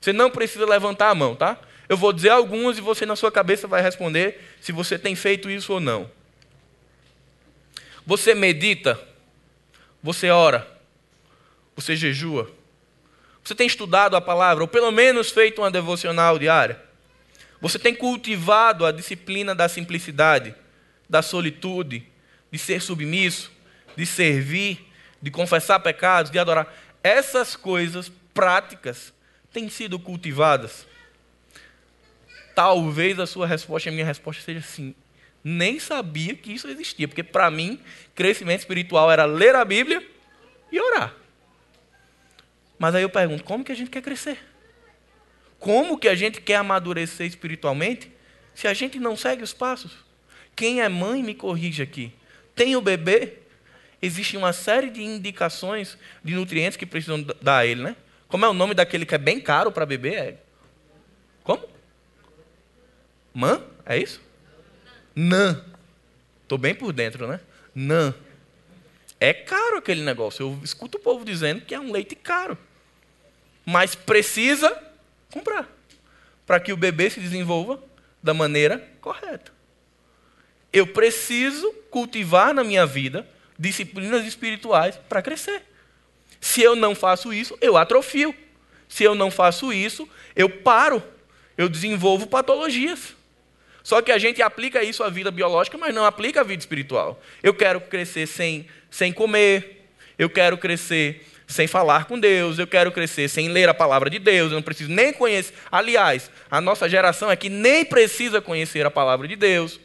Você não precisa levantar a mão, tá? Eu vou dizer algumas e você na sua cabeça vai responder se você tem feito isso ou não. Você medita, você ora, você jejua, você tem estudado a palavra, ou pelo menos feito uma devocional diária? Você tem cultivado a disciplina da simplicidade, da solitude, de ser submisso, de servir, de confessar pecados, de adorar. Essas coisas práticas têm sido cultivadas. Talvez a sua resposta, a minha resposta seja sim. Nem sabia que isso existia, porque para mim, crescimento espiritual era ler a Bíblia e orar. Mas aí eu pergunto: como que a gente quer crescer? Como que a gente quer amadurecer espiritualmente se a gente não segue os passos? Quem é mãe me corrige aqui. Tem o bebê, existe uma série de indicações de nutrientes que precisam dar a ele, né? Como é o nome daquele que é bem caro para beber? É... Man? É isso? Nan. Estou bem por dentro, né? Nan. É caro aquele negócio. Eu escuto o povo dizendo que é um leite caro. Mas precisa comprar para que o bebê se desenvolva da maneira correta. Eu preciso cultivar na minha vida disciplinas espirituais para crescer. Se eu não faço isso, eu atrofio. Se eu não faço isso, eu paro. Eu desenvolvo patologias. Só que a gente aplica isso à vida biológica, mas não aplica à vida espiritual. Eu quero crescer sem, sem comer, eu quero crescer sem falar com Deus, eu quero crescer sem ler a palavra de Deus, eu não preciso nem conhecer. Aliás, a nossa geração é que nem precisa conhecer a palavra de Deus.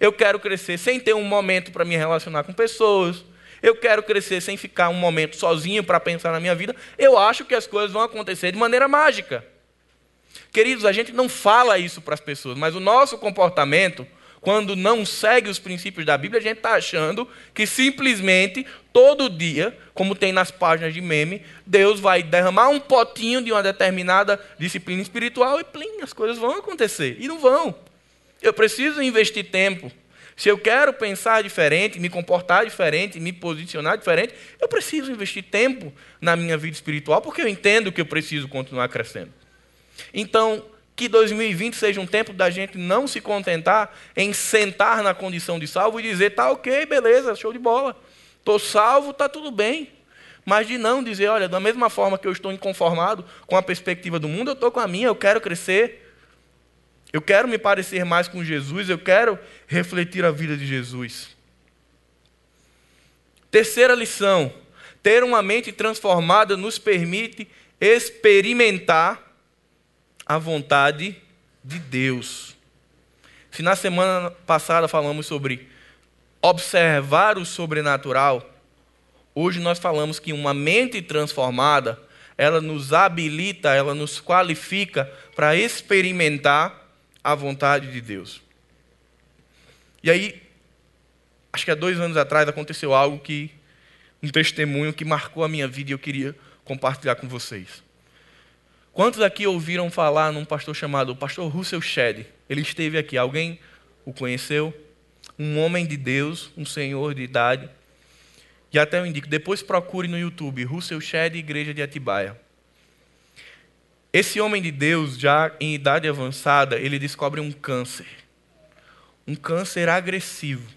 Eu quero crescer sem ter um momento para me relacionar com pessoas. Eu quero crescer sem ficar um momento sozinho para pensar na minha vida. Eu acho que as coisas vão acontecer de maneira mágica. Queridos, a gente não fala isso para as pessoas, mas o nosso comportamento, quando não segue os princípios da Bíblia, a gente está achando que simplesmente, todo dia, como tem nas páginas de meme, Deus vai derramar um potinho de uma determinada disciplina espiritual e plim, as coisas vão acontecer. E não vão. Eu preciso investir tempo. Se eu quero pensar diferente, me comportar diferente, me posicionar diferente, eu preciso investir tempo na minha vida espiritual, porque eu entendo que eu preciso continuar crescendo. Então, que 2020 seja um tempo da gente não se contentar em sentar na condição de salvo e dizer, tá ok, beleza, show de bola. Estou salvo, está tudo bem. Mas de não dizer, olha, da mesma forma que eu estou inconformado com a perspectiva do mundo, eu estou com a minha, eu quero crescer. Eu quero me parecer mais com Jesus, eu quero refletir a vida de Jesus. Terceira lição: ter uma mente transformada nos permite experimentar a vontade de Deus. Se na semana passada falamos sobre observar o sobrenatural, hoje nós falamos que uma mente transformada, ela nos habilita, ela nos qualifica para experimentar a vontade de Deus. E aí, acho que há dois anos atrás aconteceu algo que, um testemunho que marcou a minha vida e eu queria compartilhar com vocês. Quantos aqui ouviram falar num pastor chamado pastor Russell Shedd? Ele esteve aqui, alguém o conheceu? Um homem de Deus, um senhor de idade. E até eu indico, depois procure no YouTube, Russell Shedd, Igreja de Atibaia. Esse homem de Deus, já em idade avançada, ele descobre um câncer. Um câncer agressivo.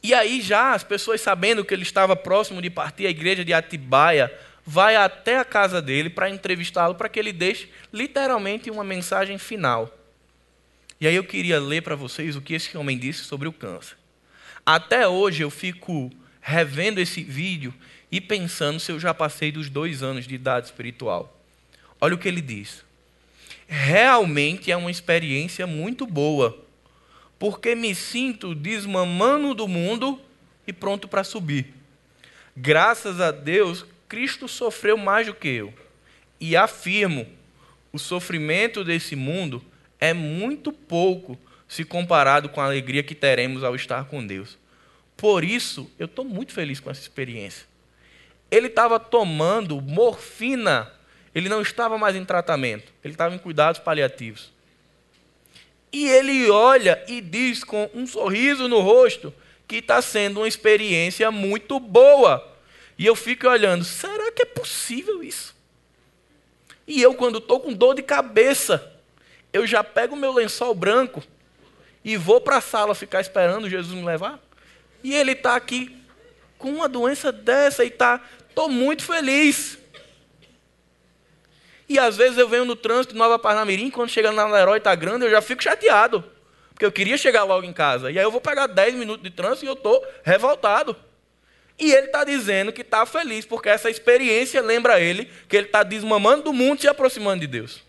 E aí já as pessoas sabendo que ele estava próximo de partir, a igreja de Atibaia vai até a casa dele para entrevistá-lo, para que ele deixe literalmente uma mensagem final. E aí eu queria ler para vocês o que esse homem disse sobre o câncer. Até hoje eu fico revendo esse vídeo e pensando se eu já passei dos dois anos de idade espiritual. Olha o que ele diz. Realmente é uma experiência muito boa, porque me sinto desmamando do mundo e pronto para subir. Graças a Deus, Cristo sofreu mais do que eu. E afirmo, o sofrimento desse mundo é muito pouco se comparado com a alegria que teremos ao estar com Deus. Por isso, eu estou muito feliz com essa experiência. Ele estava tomando morfina ele não estava mais em tratamento, ele estava em cuidados paliativos. E ele olha e diz com um sorriso no rosto que está sendo uma experiência muito boa. E eu fico olhando, será que é possível isso? E eu, quando estou com dor de cabeça, eu já pego o meu lençol branco e vou para a sala ficar esperando Jesus me levar. E ele está aqui com uma doença dessa e está, estou muito feliz. E às vezes eu venho no trânsito de Nova Parnamirim, quando chega na Leroy está grande, eu já fico chateado. Porque eu queria chegar logo em casa. E aí eu vou pegar 10 minutos de trânsito e eu estou revoltado. E ele está dizendo que está feliz, porque essa experiência lembra ele que ele está desmamando do mundo e se aproximando de Deus.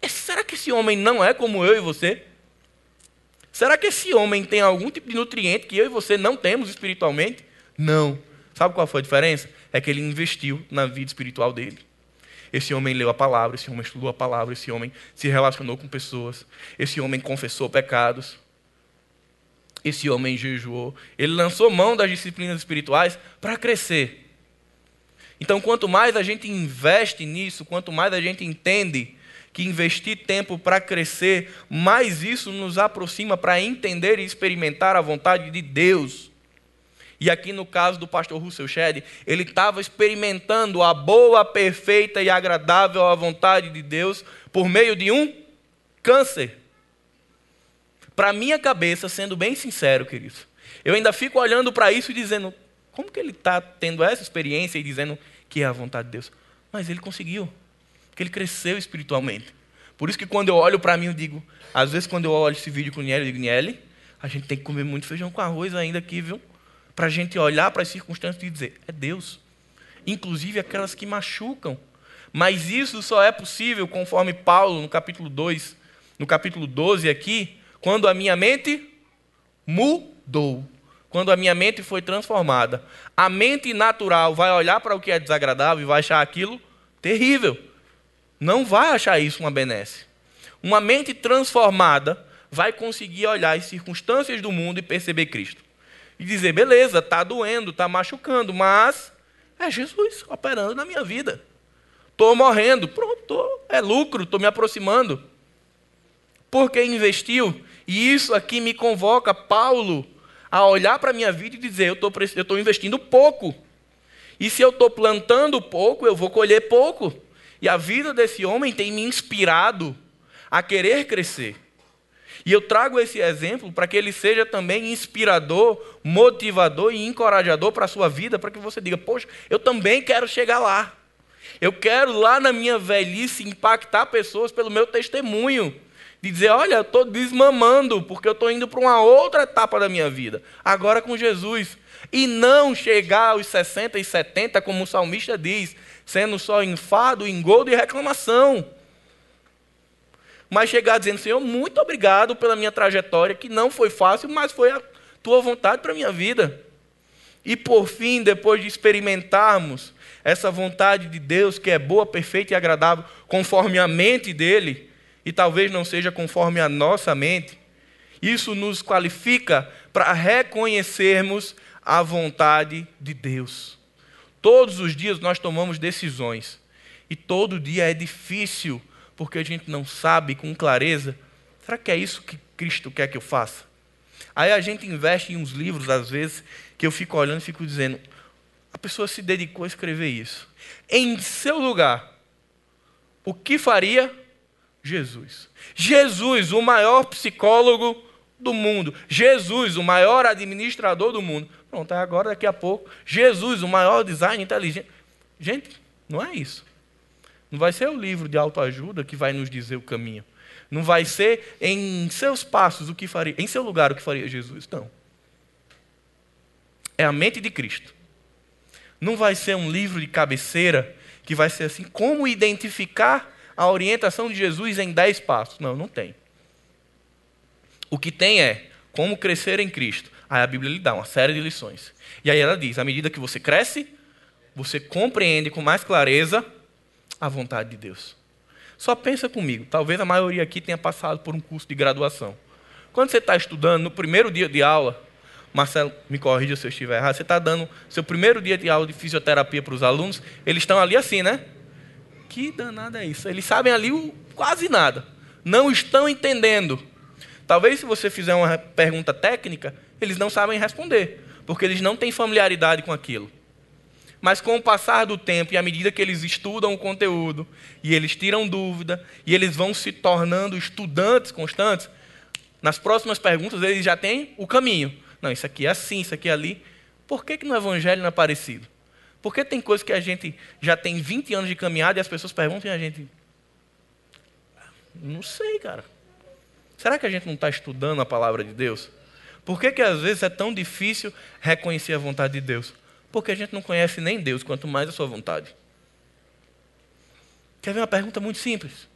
E será que esse homem não é como eu e você? Será que esse homem tem algum tipo de nutriente que eu e você não temos espiritualmente? Não. Sabe qual foi a diferença? É que ele investiu na vida espiritual dele. Esse homem leu a palavra, esse homem estudou a palavra, esse homem se relacionou com pessoas, esse homem confessou pecados, esse homem jejuou. Ele lançou mão das disciplinas espirituais para crescer. Então, quanto mais a gente investe nisso, quanto mais a gente entende que investir tempo para crescer, mais isso nos aproxima para entender e experimentar a vontade de Deus. E aqui no caso do pastor Russell Shedd, ele estava experimentando a boa, perfeita e agradável a vontade de Deus por meio de um câncer. Para minha cabeça, sendo bem sincero, queridos, eu ainda fico olhando para isso e dizendo: como que ele está tendo essa experiência e dizendo que é a vontade de Deus? Mas ele conseguiu porque ele cresceu espiritualmente. Por isso que quando eu olho para mim, eu digo, às vezes quando eu olho esse vídeo com o Niele, eu digo, Niele, a gente tem que comer muito feijão com arroz ainda aqui, viu? Para a gente olhar para as circunstâncias e dizer, é Deus. Inclusive aquelas que machucam. Mas isso só é possível, conforme Paulo, no capítulo 2, no capítulo 12 aqui, quando a minha mente mudou. Quando a minha mente foi transformada. A mente natural vai olhar para o que é desagradável e vai achar aquilo terrível não vai achar isso uma benesse. Uma mente transformada vai conseguir olhar as circunstâncias do mundo e perceber Cristo. E dizer, beleza, está doendo, está machucando, mas é Jesus operando na minha vida. Estou morrendo, pronto, tô, é lucro, estou me aproximando. Porque investiu, e isso aqui me convoca, Paulo, a olhar para a minha vida e dizer, eu estou investindo pouco. E se eu estou plantando pouco, eu vou colher pouco. E a vida desse homem tem me inspirado a querer crescer. E eu trago esse exemplo para que ele seja também inspirador, motivador e encorajador para a sua vida, para que você diga: Poxa, eu também quero chegar lá. Eu quero lá na minha velhice impactar pessoas pelo meu testemunho. De dizer: Olha, eu estou desmamando, porque eu estou indo para uma outra etapa da minha vida, agora com Jesus. E não chegar aos 60 e 70, como o salmista diz, sendo só enfado, engodo e reclamação. Mas chegar dizendo, Senhor, muito obrigado pela minha trajetória, que não foi fácil, mas foi a tua vontade para a minha vida. E por fim, depois de experimentarmos essa vontade de Deus, que é boa, perfeita e agradável, conforme a mente dele, e talvez não seja conforme a nossa mente, isso nos qualifica para reconhecermos a vontade de Deus. Todos os dias nós tomamos decisões. E todo dia é difícil, porque a gente não sabe com clareza: será que é isso que Cristo quer que eu faça? Aí a gente investe em uns livros, às vezes, que eu fico olhando e fico dizendo: a pessoa se dedicou a escrever isso. Em seu lugar, o que faria Jesus? Jesus, o maior psicólogo do mundo. Jesus, o maior administrador do mundo. Pronto, agora, daqui a pouco, Jesus, o maior design inteligente. Gente, não é isso. Não vai ser o livro de autoajuda que vai nos dizer o caminho. Não vai ser em seus passos o que faria, em seu lugar o que faria Jesus. Não. É a mente de Cristo. Não vai ser um livro de cabeceira que vai ser assim, como identificar a orientação de Jesus em dez passos. Não, não tem. O que tem é como crescer em Cristo. Aí a Bíblia lhe dá uma série de lições. E aí ela diz: à medida que você cresce, você compreende com mais clareza a vontade de Deus. Só pensa comigo, talvez a maioria aqui tenha passado por um curso de graduação. Quando você está estudando, no primeiro dia de aula, Marcelo, me corrija se eu estiver errado, você está dando seu primeiro dia de aula de fisioterapia para os alunos, eles estão ali assim, né? Que danada é isso? Eles sabem ali quase nada. Não estão entendendo. Talvez se você fizer uma pergunta técnica, eles não sabem responder, porque eles não têm familiaridade com aquilo. Mas com o passar do tempo e à medida que eles estudam o conteúdo, e eles tiram dúvida, e eles vão se tornando estudantes constantes, nas próximas perguntas eles já têm o caminho. Não, isso aqui é assim, isso aqui é ali. Por que, que no Evangelho não é parecido? Porque tem coisas que a gente já tem 20 anos de caminhada e as pessoas perguntam e a gente. Não sei, cara. Será que a gente não está estudando a palavra de Deus? Por que, que às vezes é tão difícil reconhecer a vontade de Deus? Porque a gente não conhece nem Deus, quanto mais a sua vontade. Quer ver uma pergunta muito simples?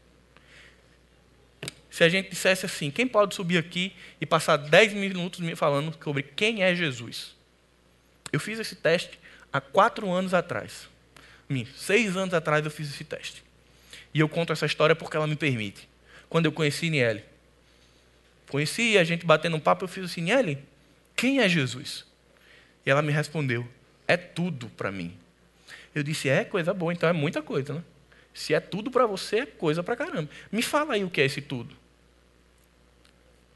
Se a gente dissesse assim, quem pode subir aqui e passar 10 minutos me falando sobre quem é Jesus? Eu fiz esse teste há quatro anos atrás. Seis anos atrás eu fiz esse teste. E eu conto essa história porque ela me permite. Quando eu conheci Niele. Conheci, a gente batendo um papo, eu fiz assim, Niele, quem é Jesus? E ela me respondeu, é tudo para mim. Eu disse, é coisa boa, então é muita coisa, né? Se é tudo para você, é coisa para caramba. Me fala aí o que é esse tudo.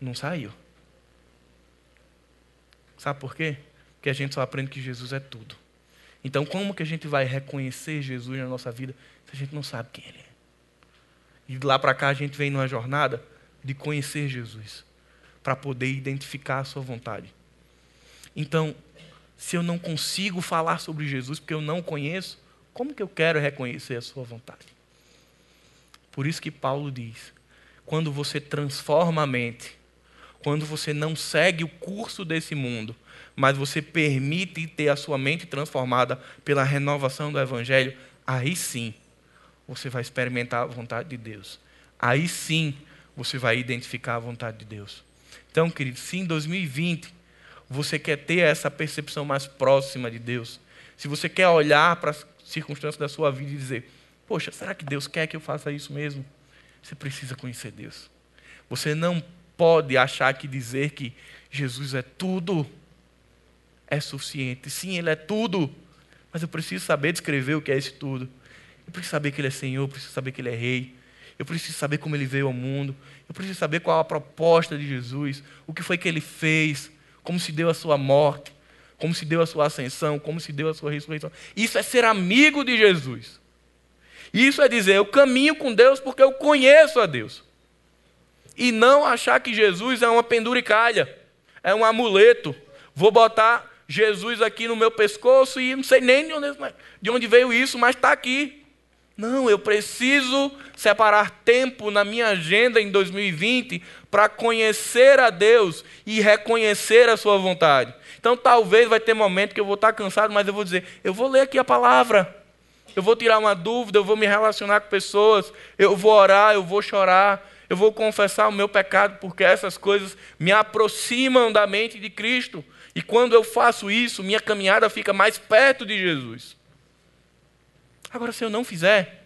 Não saiu. Sabe por quê? Porque a gente só aprende que Jesus é tudo. Então, como que a gente vai reconhecer Jesus na nossa vida se a gente não sabe quem Ele é? E de lá para cá a gente vem numa jornada de conhecer Jesus, para poder identificar a Sua vontade. Então, se eu não consigo falar sobre Jesus porque eu não conheço, como que eu quero reconhecer a Sua vontade? Por isso que Paulo diz: quando você transforma a mente, quando você não segue o curso desse mundo, mas você permite ter a sua mente transformada pela renovação do Evangelho, aí sim você vai experimentar a vontade de Deus. Aí sim você vai identificar a vontade de Deus. Então, querido, se em 2020 você quer ter essa percepção mais próxima de Deus, se você quer olhar para as circunstâncias da sua vida e dizer: Poxa, será que Deus quer que eu faça isso mesmo? Você precisa conhecer Deus. Você não pode achar que dizer que Jesus é tudo é suficiente. Sim, Ele é tudo. Mas eu preciso saber descrever o que é esse tudo. Eu preciso saber que Ele é Senhor, eu preciso saber que Ele é Rei. Eu preciso saber como Ele veio ao mundo. Eu preciso saber qual a proposta de Jesus, o que foi que Ele fez, como se deu a sua morte, como se deu a sua ascensão, como se deu a sua ressurreição. Isso é ser amigo de Jesus. Isso é dizer, eu caminho com Deus porque eu conheço a Deus. E não achar que Jesus é uma penduricalha, é um amuleto. Vou botar Jesus aqui no meu pescoço e não sei nem de onde, de onde veio isso, mas está aqui. Não, eu preciso separar tempo na minha agenda em 2020 para conhecer a Deus e reconhecer a Sua vontade. Então, talvez vai ter momento que eu vou estar cansado, mas eu vou dizer: eu vou ler aqui a palavra, eu vou tirar uma dúvida, eu vou me relacionar com pessoas, eu vou orar, eu vou chorar, eu vou confessar o meu pecado, porque essas coisas me aproximam da mente de Cristo. E quando eu faço isso, minha caminhada fica mais perto de Jesus. Agora, se eu não fizer,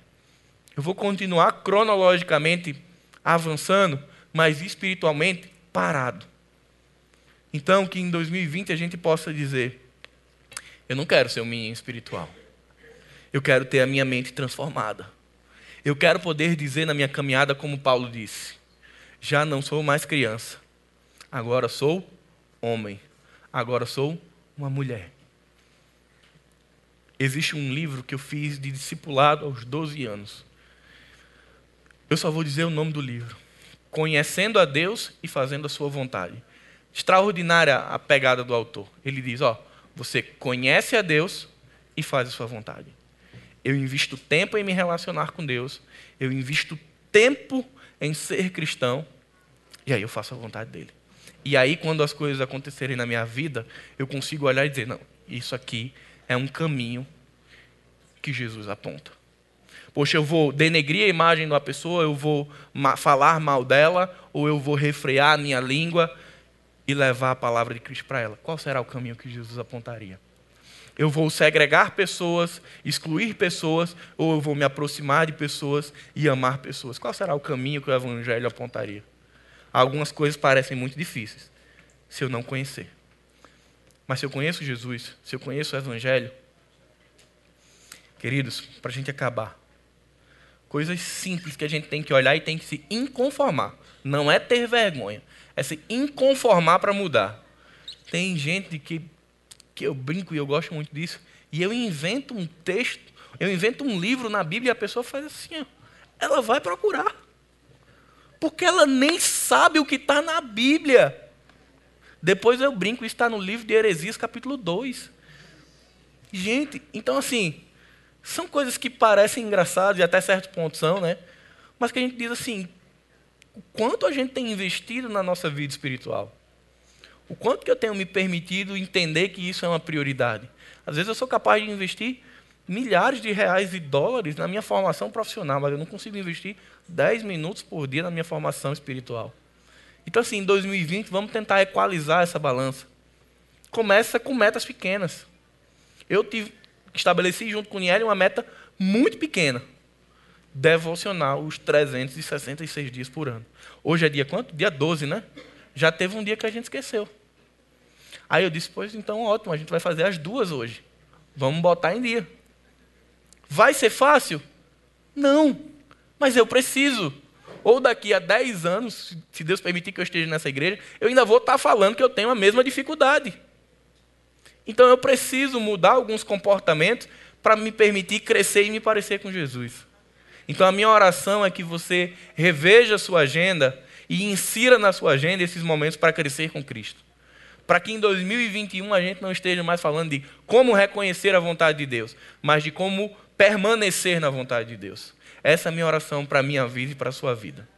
eu vou continuar cronologicamente avançando, mas espiritualmente parado. Então, que em 2020 a gente possa dizer: eu não quero ser um menino espiritual. Eu quero ter a minha mente transformada. Eu quero poder dizer na minha caminhada, como Paulo disse: já não sou mais criança, agora sou homem agora sou uma mulher. Existe um livro que eu fiz de discipulado aos 12 anos. Eu só vou dizer o nome do livro. Conhecendo a Deus e fazendo a sua vontade. Extraordinária a pegada do autor. Ele diz: Ó, você conhece a Deus e faz a sua vontade. Eu invisto tempo em me relacionar com Deus. Eu invisto tempo em ser cristão. E aí eu faço a vontade dele. E aí, quando as coisas acontecerem na minha vida, eu consigo olhar e dizer: não, isso aqui é um caminho que Jesus aponta. Poxa, eu vou denegrir a imagem de uma pessoa, eu vou falar mal dela, ou eu vou refrear a minha língua e levar a palavra de Cristo para ela. Qual será o caminho que Jesus apontaria? Eu vou segregar pessoas, excluir pessoas, ou eu vou me aproximar de pessoas e amar pessoas? Qual será o caminho que o Evangelho apontaria? Algumas coisas parecem muito difíceis se eu não conhecer. Mas se eu conheço Jesus, se eu conheço o Evangelho, queridos, para a gente acabar, coisas simples que a gente tem que olhar e tem que se inconformar. Não é ter vergonha, é se inconformar para mudar. Tem gente que, que eu brinco e eu gosto muito disso, e eu invento um texto, eu invento um livro na Bíblia e a pessoa faz assim, ó, ela vai procurar porque ela nem sabe o que está na Bíblia. Depois eu brinco, está no livro de Heresias, capítulo 2. Gente, então assim, são coisas que parecem engraçadas e até certo ponto são, né? Mas que a gente diz assim, o quanto a gente tem investido na nossa vida espiritual? O quanto que eu tenho me permitido entender que isso é uma prioridade? Às vezes eu sou capaz de investir milhares de reais e dólares na minha formação profissional, mas eu não consigo investir 10 minutos por dia na minha formação espiritual. Então, assim, em 2020, vamos tentar equalizar essa balança. Começa com metas pequenas. Eu tive, estabeleci junto com o Niel uma meta muito pequena. Devocional os 366 dias por ano. Hoje é dia quanto? Dia 12, né? Já teve um dia que a gente esqueceu. Aí eu disse, pois então ótimo, a gente vai fazer as duas hoje. Vamos botar em dia. Vai ser fácil? Não, mas eu preciso. Ou daqui a 10 anos, se Deus permitir que eu esteja nessa igreja, eu ainda vou estar falando que eu tenho a mesma dificuldade. Então eu preciso mudar alguns comportamentos para me permitir crescer e me parecer com Jesus. Então a minha oração é que você reveja a sua agenda e insira na sua agenda esses momentos para crescer com Cristo. Para que em 2021 a gente não esteja mais falando de como reconhecer a vontade de Deus, mas de como permanecer na vontade de Deus. Essa é a minha oração para a minha vida e para a sua vida.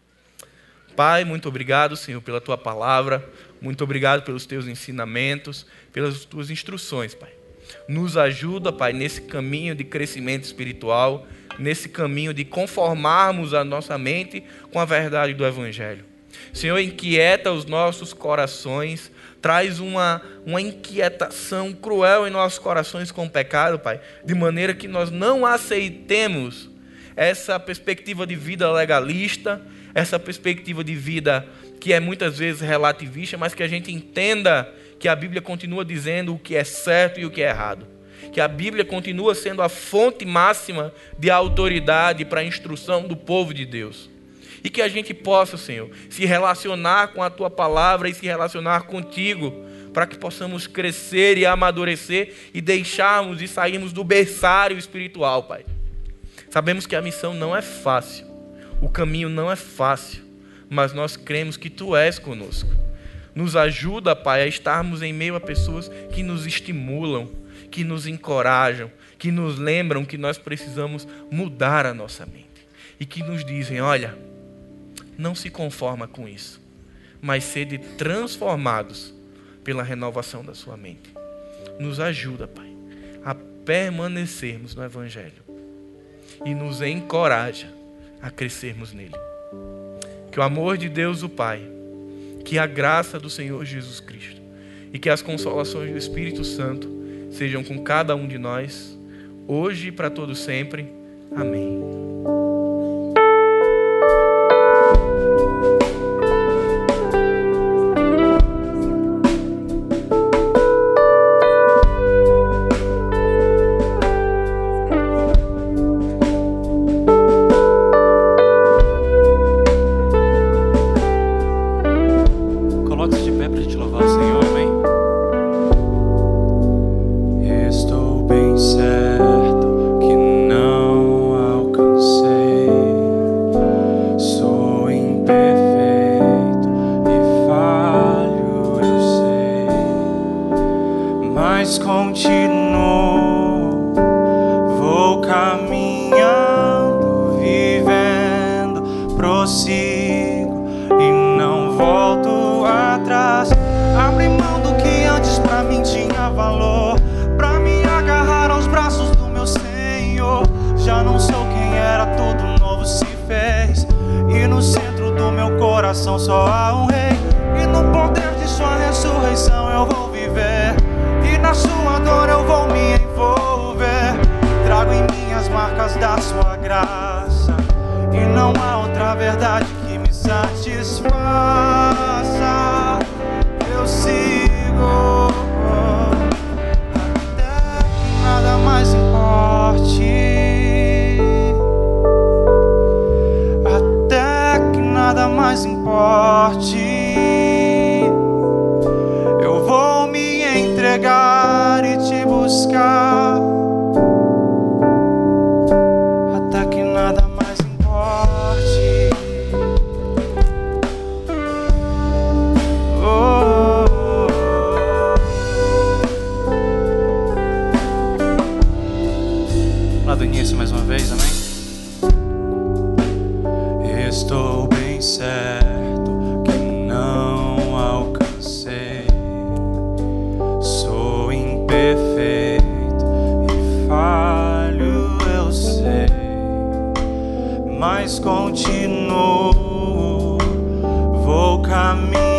Pai, muito obrigado, Senhor, pela tua palavra. Muito obrigado pelos teus ensinamentos, pelas tuas instruções, Pai. Nos ajuda, Pai, nesse caminho de crescimento espiritual, nesse caminho de conformarmos a nossa mente com a verdade do Evangelho. Senhor, inquieta os nossos corações, traz uma, uma inquietação cruel em nossos corações com o pecado, Pai, de maneira que nós não aceitemos essa perspectiva de vida legalista, essa perspectiva de vida que é muitas vezes relativista, mas que a gente entenda que a Bíblia continua dizendo o que é certo e o que é errado. Que a Bíblia continua sendo a fonte máxima de autoridade para a instrução do povo de Deus. E que a gente possa, Senhor, se relacionar com a tua palavra e se relacionar contigo, para que possamos crescer e amadurecer e deixarmos e sairmos do berçário espiritual, Pai. Sabemos que a missão não é fácil, o caminho não é fácil, mas nós cremos que Tu és conosco. Nos ajuda, Pai, a estarmos em meio a pessoas que nos estimulam, que nos encorajam, que nos lembram que nós precisamos mudar a nossa mente e que nos dizem: olha, não se conforma com isso, mas sede transformados pela renovação da sua mente. Nos ajuda, Pai, a permanecermos no Evangelho e nos encoraja a crescermos nele. Que o amor de Deus, o Pai, que a graça do Senhor Jesus Cristo e que as consolações do Espírito Santo sejam com cada um de nós, hoje e para todo sempre. Amém. Volto